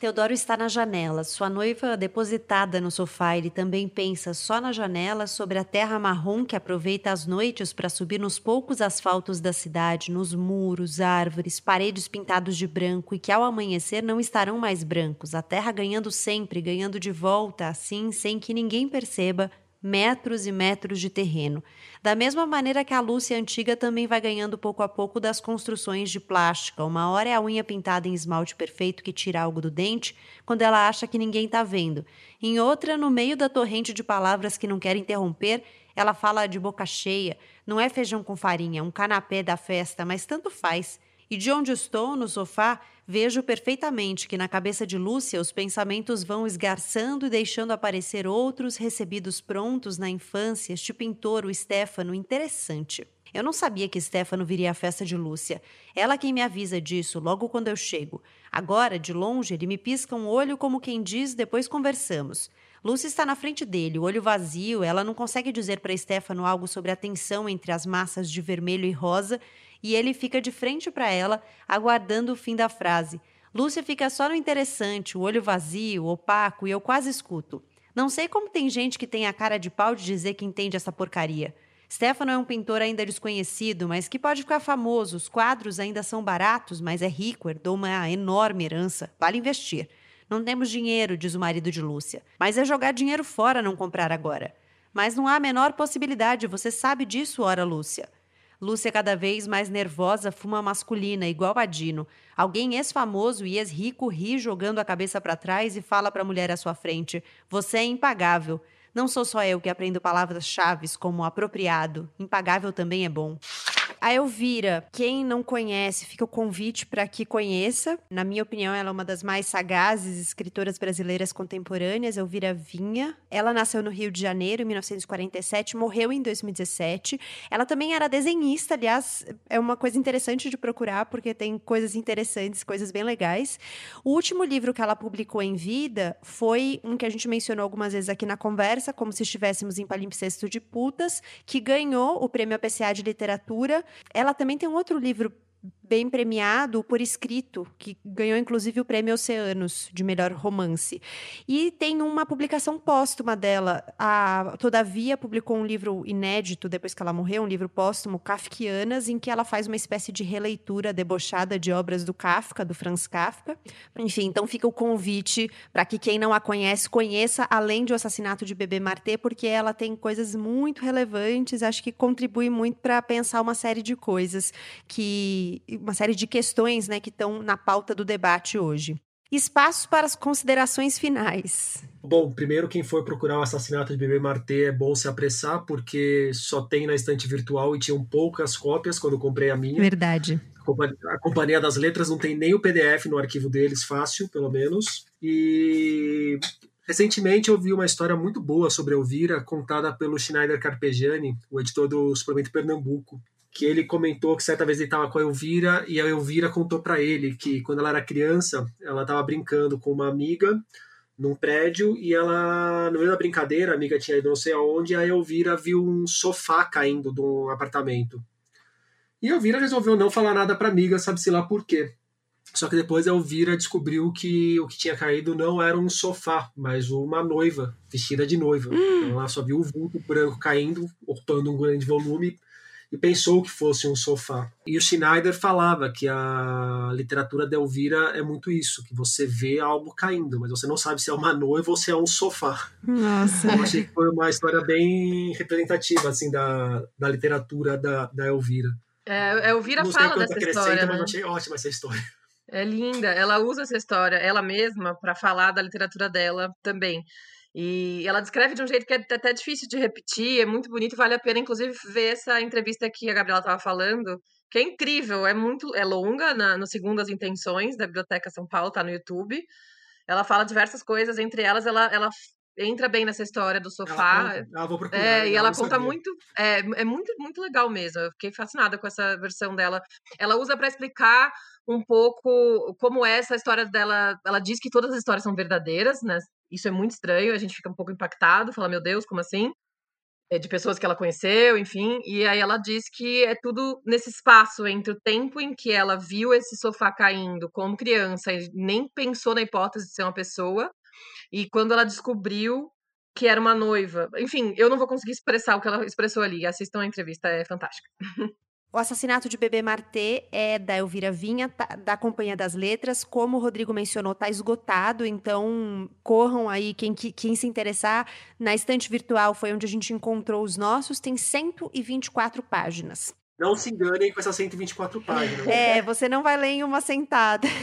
Teodoro está na janela, sua noiva depositada no sofá. Ele também pensa só na janela sobre a terra marrom que aproveita as noites para subir nos poucos asfaltos da cidade, nos muros, árvores, paredes pintados de branco e que ao amanhecer não estarão mais brancos. A terra ganhando sempre, ganhando de volta, assim, sem que ninguém perceba, metros e metros de terreno. Da mesma maneira que a Lúcia antiga também vai ganhando pouco a pouco das construções de plástica. Uma hora é a unha pintada em esmalte perfeito que tira algo do dente, quando ela acha que ninguém está vendo. Em outra, no meio da torrente de palavras que não quer interromper, ela fala de boca cheia. Não é feijão com farinha, é um canapé da festa, mas tanto faz. E de onde estou, no sofá, vejo perfeitamente que na cabeça de Lúcia os pensamentos vão esgarçando e deixando aparecer outros recebidos prontos na infância, este pintor, o Stefano, interessante. Eu não sabia que Stefano viria à festa de Lúcia. Ela quem me avisa disso logo quando eu chego. Agora, de longe, ele me pisca um olho como quem diz: depois conversamos. Lúcia está na frente dele, o olho vazio, ela não consegue dizer para Stefano algo sobre a tensão entre as massas de vermelho e rosa e ele fica de frente para ela, aguardando o fim da frase. Lúcia fica só no interessante, o olho vazio, opaco, e eu quase escuto. Não sei como tem gente que tem a cara de pau de dizer que entende essa porcaria. Stefano é um pintor ainda desconhecido, mas que pode ficar famoso. Os quadros ainda são baratos, mas é rico, herdou uma enorme herança. Vale investir. Não temos dinheiro, diz o marido de Lúcia. Mas é jogar dinheiro fora não comprar agora. Mas não há a menor possibilidade, você sabe disso, ora, Lúcia. Lúcia, cada vez mais nervosa, fuma masculina, igual a Dino. Alguém ex-famoso e ex-rico ri jogando a cabeça para trás e fala para a mulher à sua frente: Você é impagável. Não sou só eu que aprendo palavras-chave como apropriado. Impagável também é bom. A Elvira, quem não conhece, fica o convite para que conheça. Na minha opinião, ela é uma das mais sagazes escritoras brasileiras contemporâneas, Elvira Vinha. Ela nasceu no Rio de Janeiro em 1947, morreu em 2017. Ela também era desenhista, aliás, é uma coisa interessante de procurar porque tem coisas interessantes, coisas bem legais. O último livro que ela publicou em vida foi um que a gente mencionou algumas vezes aqui na conversa, como se estivéssemos em palimpsesto de putas, que ganhou o Prêmio APCA de Literatura. Ela também tem um outro livro bem premiado por escrito, que ganhou inclusive o prêmio Oceanos de melhor romance. E tem uma publicação póstuma dela. A Todavia publicou um livro inédito depois que ela morreu, um livro póstumo, Kafkianas, em que ela faz uma espécie de releitura debochada de obras do Kafka, do Franz Kafka. Enfim, então fica o convite para que quem não a conhece conheça, além de O Assassinato de Bebê Martê, porque ela tem coisas muito relevantes, acho que contribui muito para pensar uma série de coisas que uma série de questões né, que estão na pauta do debate hoje. Espaço para as considerações finais. Bom, primeiro, quem for procurar o assassinato de Bebê Martê é bom se apressar, porque só tem na estante virtual e tinham poucas cópias quando eu comprei a minha. Verdade. A Companhia das Letras não tem nem o PDF no arquivo deles, fácil, pelo menos. E recentemente eu vi uma história muito boa sobre Elvira, contada pelo Schneider Carpegiani, o editor do Suplemento Pernambuco que ele comentou que certa vez ele estava com a Elvira e a Elvira contou para ele que quando ela era criança, ela estava brincando com uma amiga num prédio e ela, no meio da brincadeira, a amiga tinha ido não sei aonde, e a Elvira viu um sofá caindo de um apartamento. E a Elvira resolveu não falar nada para a amiga, sabe-se lá por quê. Só que depois a Elvira descobriu que o que tinha caído não era um sofá, mas uma noiva, vestida de noiva. Hum. Então ela só viu o vulto branco caindo, ocupando um grande volume, e pensou que fosse um sofá. E o Schneider falava que a literatura de Elvira é muito isso, que você vê algo caindo, mas você não sabe se é uma noiva ou se é um sofá. Nossa. Eu achei que foi uma história bem representativa assim da, da literatura da, da Elvira. É, a Elvira não fala dessa história, né? mas achei ótima essa história. É linda, ela usa essa história, ela mesma, para falar da literatura dela também. E ela descreve de um jeito que é até difícil de repetir, é muito bonito, vale a pena, inclusive, ver essa entrevista que a Gabriela estava falando, que é incrível, é muito é longa, na, no Segundo as Intenções, da Biblioteca São Paulo, tá no YouTube. Ela fala diversas coisas, entre elas, ela, ela entra bem nessa história do sofá. Ela, ela vou procurar, é, e ela conta sabia. muito. É, é muito, muito legal mesmo. Eu fiquei fascinada com essa versão dela. Ela usa para explicar um pouco como é essa história dela. Ela diz que todas as histórias são verdadeiras, né? Isso é muito estranho, a gente fica um pouco impactado, fala, meu Deus, como assim? é, de pessoas que ela conheceu, enfim. E aí ela diz que é tudo nesse espaço entre o tempo em que ela viu esse sofá caindo como criança e nem pensou na hipótese de ser uma pessoa, e quando ela descobriu que era uma noiva. Enfim, eu não vou conseguir expressar o que ela expressou ali. Assistam a entrevista, é fantástica. [laughs] O assassinato de Bebê Martê é da Elvira Vinha, tá, da Companhia das Letras. Como o Rodrigo mencionou, está esgotado, então corram aí, quem, quem se interessar. Na estante virtual foi onde a gente encontrou os nossos, tem 124 páginas. Não se enganem com essas 124 páginas. É, você não vai ler em uma sentada. [laughs]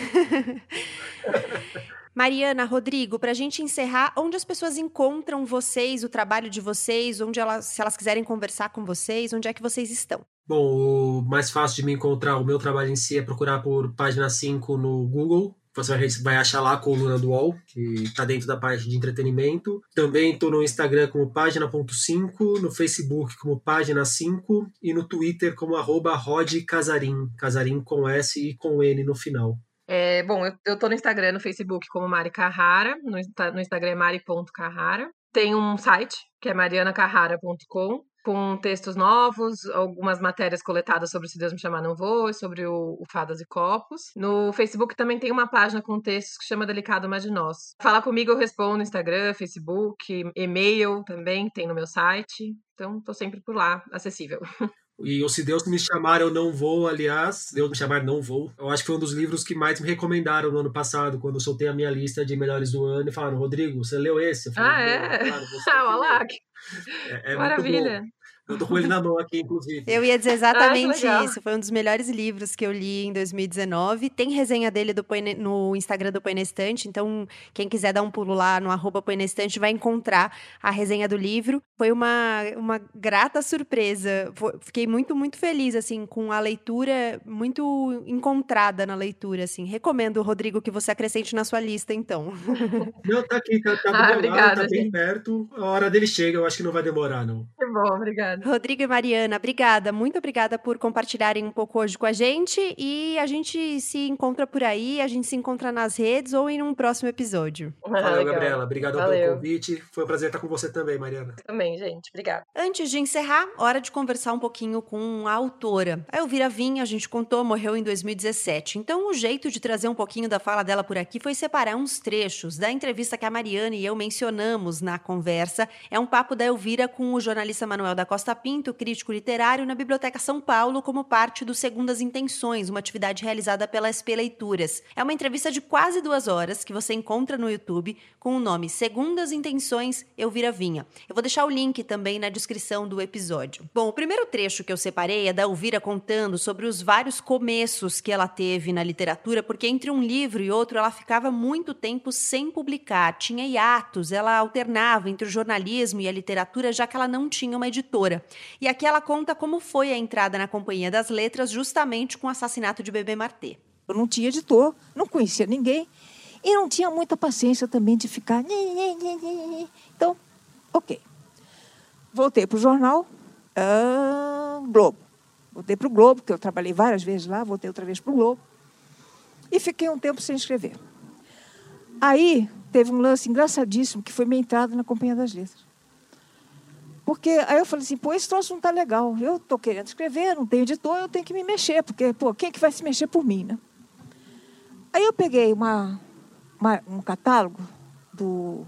Mariana, Rodrigo, para a gente encerrar, onde as pessoas encontram vocês, o trabalho de vocês, onde elas, se elas quiserem conversar com vocês, onde é que vocês estão? Bom, o mais fácil de me encontrar, o meu trabalho em si é procurar por página 5 no Google. Você vai achar lá a coluna do UOL, que está dentro da parte de entretenimento. Também estou no Instagram como página.5, no Facebook como página 5 e no Twitter como arroba rodcasarim, casarim com S e com N no final. É, bom, eu, tô no Instagram, no Facebook como Mari Carrara, no, no Instagram é mari.carrara. Tem um site, que é marianacarrara.com, com textos novos, algumas matérias coletadas sobre Se Deus Me Chamar Não Vou, sobre o, o Fadas e Copos. No Facebook também tem uma página com textos que chama Delicado Mas de Nós. Falar comigo eu respondo no Instagram, Facebook, e-mail também, tem no meu site. Então, tô sempre por lá, acessível. [laughs] E o Se Deus Me Chamar Eu Não Vou, aliás, Deus Me Chamar Não Vou, eu acho que foi um dos livros que mais me recomendaram no ano passado, quando eu soltei a minha lista de melhores do ano e falaram, Rodrigo, você leu esse? Eu falei, ah, é? Claro, [laughs] ah, olha lá. É, é Maravilha. Eu tô com ele na mão aqui, inclusive. Eu ia dizer exatamente ah, isso. Foi um dos melhores livros que eu li em 2019. Tem resenha dele do no Instagram do Poenestante, então quem quiser dar um pulo lá no arroba Poenestante vai encontrar a resenha do livro. Foi uma, uma grata surpresa. Fiquei muito, muito feliz, assim, com a leitura, muito encontrada na leitura, assim. Recomendo, Rodrigo, que você acrescente na sua lista, então. [laughs] Não, tá aqui, tá, tá, ah, obrigada, tá bem perto. A hora dele chega, eu acho que não vai demorar, não. Que bom, obrigada. Rodrigo e Mariana, obrigada. Muito obrigada por compartilharem um pouco hoje com a gente. E a gente se encontra por aí, a gente se encontra nas redes ou em um próximo episódio. [laughs] Valeu, Gabriela. Obrigado pelo convite. Foi um prazer estar com você também, Mariana. Também, gente. Obrigada. Antes de encerrar, hora de conversar um pouquinho com a autora. A Elvira Vinha, a gente contou, morreu em 2017. Então, o jeito de trazer um pouquinho da fala dela por aqui foi separar uns trechos da entrevista que a Mariana e eu mencionamos na conversa. É um papo da Elvira com o jornalista Manuel da Costa Costa Pinto, crítico literário, na Biblioteca São Paulo, como parte do Segundas Intenções, uma atividade realizada pela SP Leituras. É uma entrevista de quase duas horas que você encontra no YouTube com o nome Segundas Intenções Elvira Vinha. Eu vou deixar o link também na descrição do episódio. Bom, o primeiro trecho que eu separei é da Elvira contando sobre os vários começos que ela teve na literatura, porque entre um livro e outro ela ficava muito tempo sem publicar, tinha hiatos, ela alternava entre o jornalismo e a literatura, já que ela não tinha uma editora. E aqui ela conta como foi a entrada na Companhia das Letras, justamente com o assassinato de Bebê Martê. Eu não tinha editor, não conhecia ninguém e não tinha muita paciência também de ficar. Então, ok. Voltei para o jornal Globo. Voltei para o Globo, que eu trabalhei várias vezes lá, voltei outra vez para o Globo. E fiquei um tempo sem escrever. Aí teve um lance engraçadíssimo, que foi minha entrada na Companhia das Letras. Porque aí eu falei assim, pô, esse troço não está legal. Eu estou querendo escrever, não tenho editor, eu tenho que me mexer, porque, pô, quem é que vai se mexer por mim, né? Aí eu peguei uma, uma um catálogo do.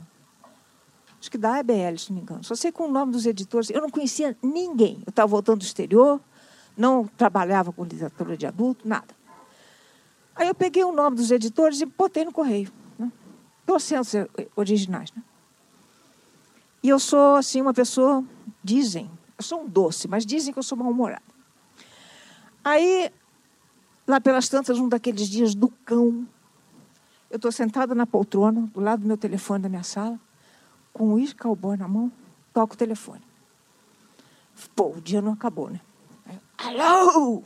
Acho que da ABL, se não me engano. Só sei com o nome dos editores. Eu não conhecia ninguém. Eu estava voltando do exterior, não trabalhava com literatura de adulto, nada. Aí eu peguei o nome dos editores e botei no correio. Né? Trocentos originais. Né? E eu sou, assim, uma pessoa, dizem, eu sou um doce, mas dizem que eu sou mal-humorada. Aí, lá pelas tantas, um daqueles dias do cão, eu estou sentada na poltrona, do lado do meu telefone da minha sala, com o uísque cowboy na mão, toco o telefone. Pô, o dia não acabou, né? Alô?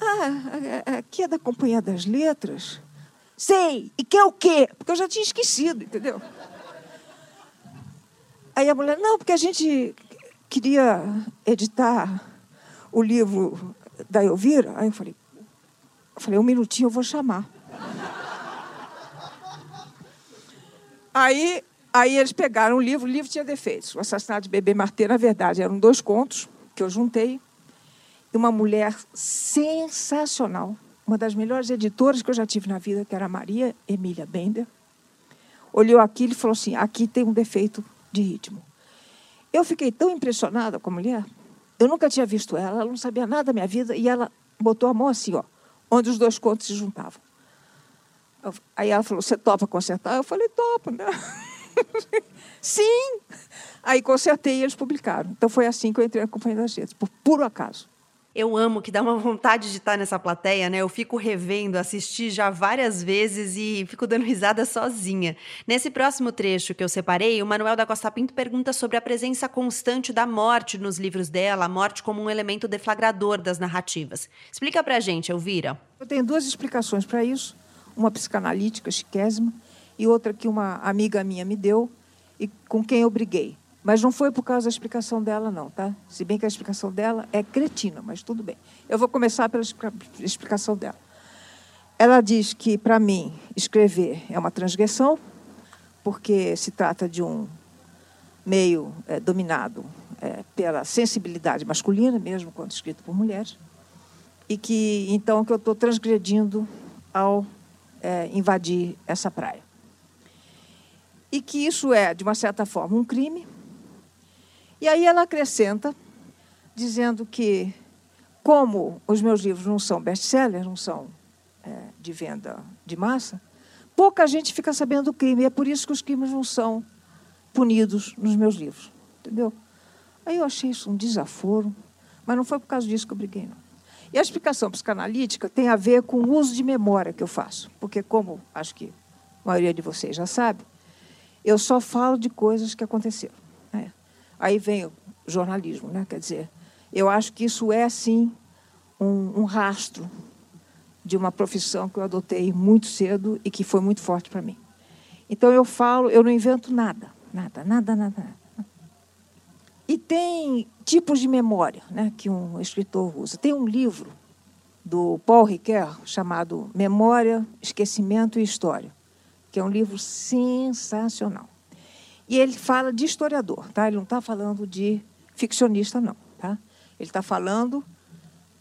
Ah, aqui é da Companhia das Letras? Sei, e que é o quê? Porque eu já tinha esquecido, entendeu? Aí a mulher, não, porque a gente queria editar o livro da Elvira. Aí eu falei, eu falei, um minutinho eu vou chamar. Aí Aí eles pegaram o livro, o livro tinha defeitos. O assassinato de Bebê Martê, na verdade, eram dois contos que eu juntei. E uma mulher sensacional, uma das melhores editoras que eu já tive na vida, que era a Maria Emília Bender, olhou aquilo e falou assim: aqui tem um defeito de ritmo. Eu fiquei tão impressionada com a mulher, eu nunca tinha visto ela, ela não sabia nada da minha vida, e ela botou a mão assim, ó, onde os dois contos se juntavam. Aí ela falou: Você topa consertar? Eu falei: Topa, né? [laughs] Sim! Aí consertei e eles publicaram. Então foi assim que eu entrei na Companhia das Letras, por puro acaso. Eu amo que dá uma vontade de estar nessa plateia, né? Eu fico revendo, assisti já várias vezes e fico dando risada sozinha. Nesse próximo trecho que eu separei, o Manuel da Costa Pinto pergunta sobre a presença constante da morte nos livros dela, a morte como um elemento deflagrador das narrativas. Explica pra gente, Elvira. Eu tenho duas explicações para isso. Uma psicanalítica, chiquésima, e outra que uma amiga minha me deu e com quem eu briguei. Mas não foi por causa da explicação dela, não, tá? Se bem que a explicação dela é cretina, mas tudo bem. Eu vou começar pela explicação dela. Ela diz que, para mim, escrever é uma transgressão, porque se trata de um meio é, dominado é, pela sensibilidade masculina, mesmo quando escrito por mulheres, e que, então, que eu estou transgredindo ao é, invadir essa praia. E que isso é, de uma certa forma, um crime, e aí ela acrescenta, dizendo que, como os meus livros não são best-sellers, não são é, de venda de massa, pouca gente fica sabendo do crime. E é por isso que os crimes não são punidos nos meus livros. Entendeu? Aí eu achei isso um desaforo, mas não foi por causa disso que eu briguei, não. E a explicação psicanalítica tem a ver com o uso de memória que eu faço. Porque, como acho que a maioria de vocês já sabe, eu só falo de coisas que aconteceram. Aí vem o jornalismo, né? quer dizer, eu acho que isso é, sim, um, um rastro de uma profissão que eu adotei muito cedo e que foi muito forte para mim. Então eu falo, eu não invento nada, nada, nada, nada. nada. E tem tipos de memória né, que um escritor usa. Tem um livro do Paul Ricoeur chamado Memória, Esquecimento e História, que é um livro sensacional. E ele fala de historiador, tá? Ele não está falando de ficcionista, não, tá? Ele está falando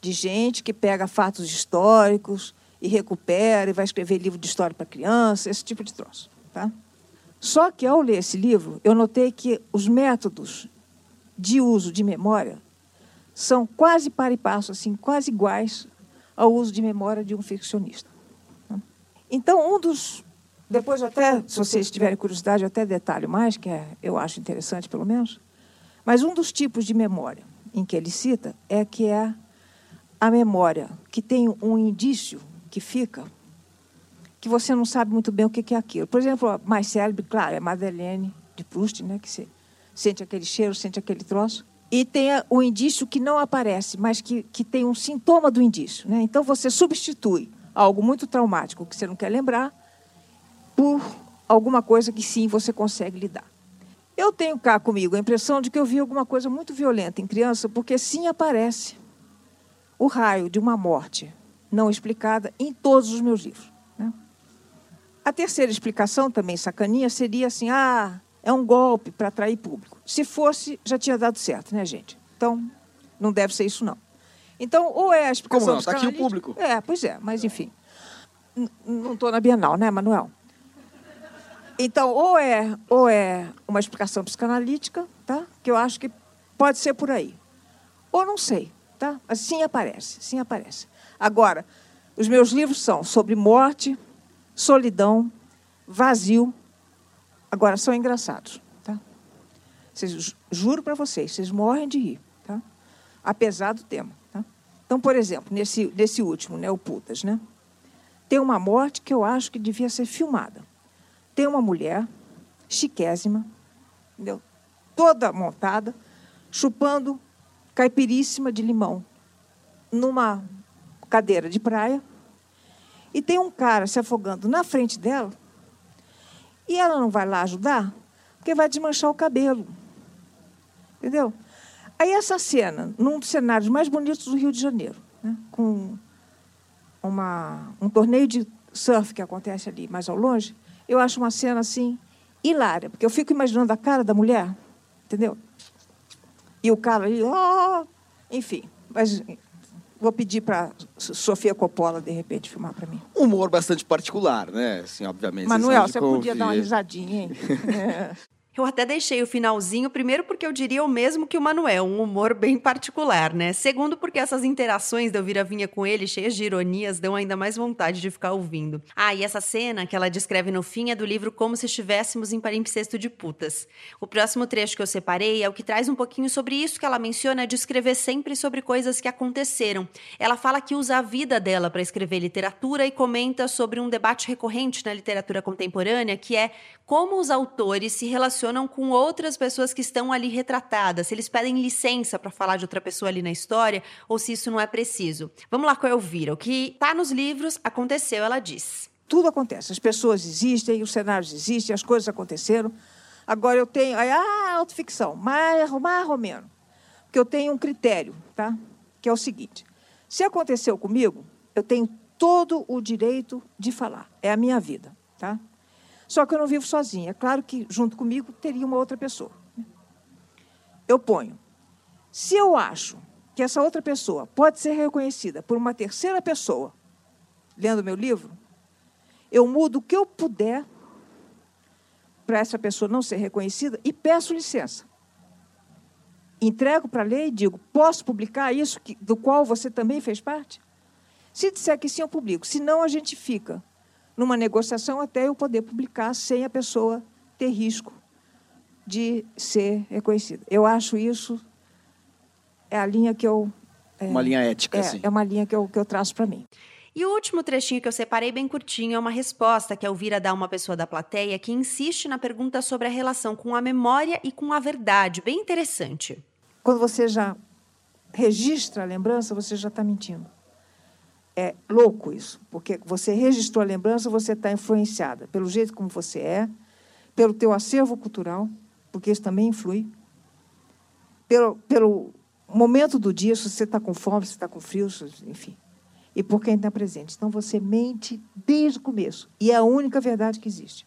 de gente que pega fatos históricos e recupera e vai escrever livro de história para criança, esse tipo de troço, tá? Só que ao ler esse livro, eu notei que os métodos de uso de memória são quase para e passo, assim, quase iguais ao uso de memória de um ficcionista. Tá? Então, um dos depois, até, se vocês tiverem curiosidade, eu até detalho mais, que é, eu acho interessante, pelo menos. Mas um dos tipos de memória em que ele cita é que é a memória que tem um indício que fica, que você não sabe muito bem o que é aquilo. Por exemplo, a mais célebre, claro, é Madeleine de Proust, né, que você sente aquele cheiro, sente aquele troço. E tem o indício que não aparece, mas que, que tem um sintoma do indício. Né? Então, você substitui algo muito traumático que você não quer lembrar por alguma coisa que sim você consegue lidar. Eu tenho cá comigo a impressão de que eu vi alguma coisa muito violenta em criança, porque sim aparece o raio de uma morte não explicada em todos os meus livros. Né? A terceira explicação, também sacaninha, seria assim: ah, é um golpe para atrair público. Se fosse, já tinha dado certo, né, gente? Então, não deve ser isso, não. Então, ou é a explicação. Como não? Está aqui o público. É, pois é, mas enfim. Não estou na Bienal, né, Manuel? Então, ou é, ou é uma explicação psicanalítica, tá? que eu acho que pode ser por aí. Ou não sei, tá? Mas sim aparece, sim aparece. Agora, os meus livros são sobre morte, solidão, vazio. Agora, são engraçados, tá? Vocês, juro para vocês, vocês morrem de rir, tá? Apesar do tema, tá? Então, por exemplo, nesse, nesse último, né, o Putas, né? Tem uma morte que eu acho que devia ser filmada tem uma mulher chiquésima, entendeu? toda montada, chupando caipiríssima de limão numa cadeira de praia. E tem um cara se afogando na frente dela. E ela não vai lá ajudar, porque vai desmanchar o cabelo. Entendeu? Aí essa cena, num dos cenários mais bonitos do Rio de Janeiro, né, com uma, um torneio de surf que acontece ali mais ao longe, eu acho uma cena assim hilária, porque eu fico imaginando a cara da mulher, entendeu? E o cara ali, oh! enfim. Mas vou pedir para Sofia Coppola, de repente, filmar para mim. Humor bastante particular, né? Assim, obviamente. Manuel, você podia dar uma risadinha, hein? [laughs] é. Eu até deixei o finalzinho, primeiro porque eu diria o mesmo que o Manuel, um humor bem particular, né? Segundo porque essas interações da Elvira Vinha com ele, cheias de ironias, dão ainda mais vontade de ficar ouvindo. Ah, e essa cena que ela descreve no fim é do livro Como se estivéssemos em palimpsesto de putas. O próximo trecho que eu separei é o que traz um pouquinho sobre isso que ela menciona de escrever sempre sobre coisas que aconteceram. Ela fala que usa a vida dela para escrever literatura e comenta sobre um debate recorrente na literatura contemporânea, que é como os autores se relacionam com outras pessoas que estão ali retratadas, se eles pedem licença para falar de outra pessoa ali na história ou se isso não é preciso. Vamos lá com a Elvira. O que está nos livros aconteceu, ela diz. Tudo acontece. As pessoas existem, os cenários existem, as coisas aconteceram. Agora eu tenho. Ah, autoficção, mais, mais ou menos. Porque eu tenho um critério, tá? Que é o seguinte: se aconteceu comigo, eu tenho todo o direito de falar. É a minha vida, tá? Só que eu não vivo sozinha. É claro que junto comigo teria uma outra pessoa. Eu ponho. Se eu acho que essa outra pessoa pode ser reconhecida por uma terceira pessoa, lendo meu livro, eu mudo o que eu puder para essa pessoa não ser reconhecida e peço licença. Entrego para a lei e digo: posso publicar isso que, do qual você também fez parte? Se disser que sim, eu publico. Se não, a gente fica numa negociação até eu poder publicar sem a pessoa ter risco de ser reconhecida. Eu acho isso é a linha que eu é, uma linha ética, é, sim. É uma linha que eu, que eu traço para mim. E o último trechinho que eu separei bem curtinho é uma resposta que a Elvira dá a uma pessoa da plateia que insiste na pergunta sobre a relação com a memória e com a verdade. Bem interessante. Quando você já registra a lembrança, você já está mentindo é louco isso, porque você registrou a lembrança, você está influenciada pelo jeito como você é, pelo teu acervo cultural, porque isso também influi, pelo, pelo momento do dia, se você está com fome, se está com frio, enfim, e por quem está presente. Então você mente desde o começo, e é a única verdade que existe.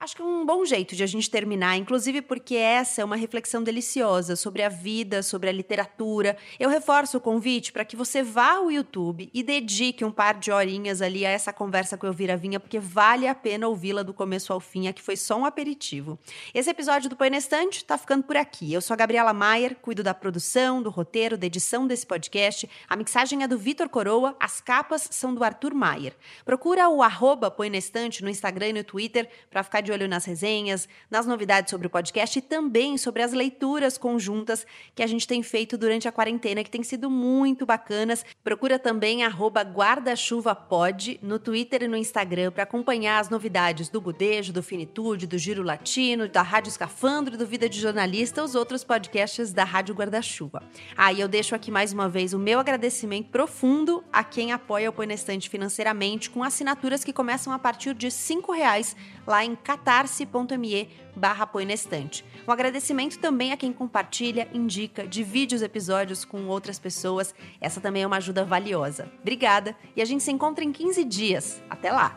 Acho que é um bom jeito de a gente terminar, inclusive porque essa é uma reflexão deliciosa sobre a vida, sobre a literatura. Eu reforço o convite para que você vá ao YouTube e dedique um par de horinhas ali a essa conversa com a Elvira Vinha, porque vale a pena ouvi-la do começo ao fim, aqui foi só um aperitivo. Esse episódio do Põe na Estante tá ficando por aqui. Eu sou a Gabriela Maier, cuido da produção, do roteiro, da edição desse podcast. A mixagem é do Vitor Coroa, as capas são do Arthur Maier. Procura o arroba Põe na Estante no Instagram e no Twitter para ficar de olho nas resenhas, nas novidades sobre o podcast e também sobre as leituras conjuntas que a gente tem feito durante a quarentena, que tem sido muito bacanas. Procura também guarda-chuva-pod no Twitter e no Instagram para acompanhar as novidades do Budejo, do Finitude, do Giro Latino, da Rádio Escafandro, do Vida de Jornalista, os outros podcasts da Rádio Guarda-Chuva. Aí ah, eu deixo aqui mais uma vez o meu agradecimento profundo a quem apoia o Põe na Estante financeiramente com assinaturas que começam a partir de R$ reais lá em catarse.me barra Um agradecimento também a quem compartilha, indica, divide os episódios com outras pessoas. Essa também é uma ajuda valiosa. Obrigada e a gente se encontra em 15 dias. Até lá!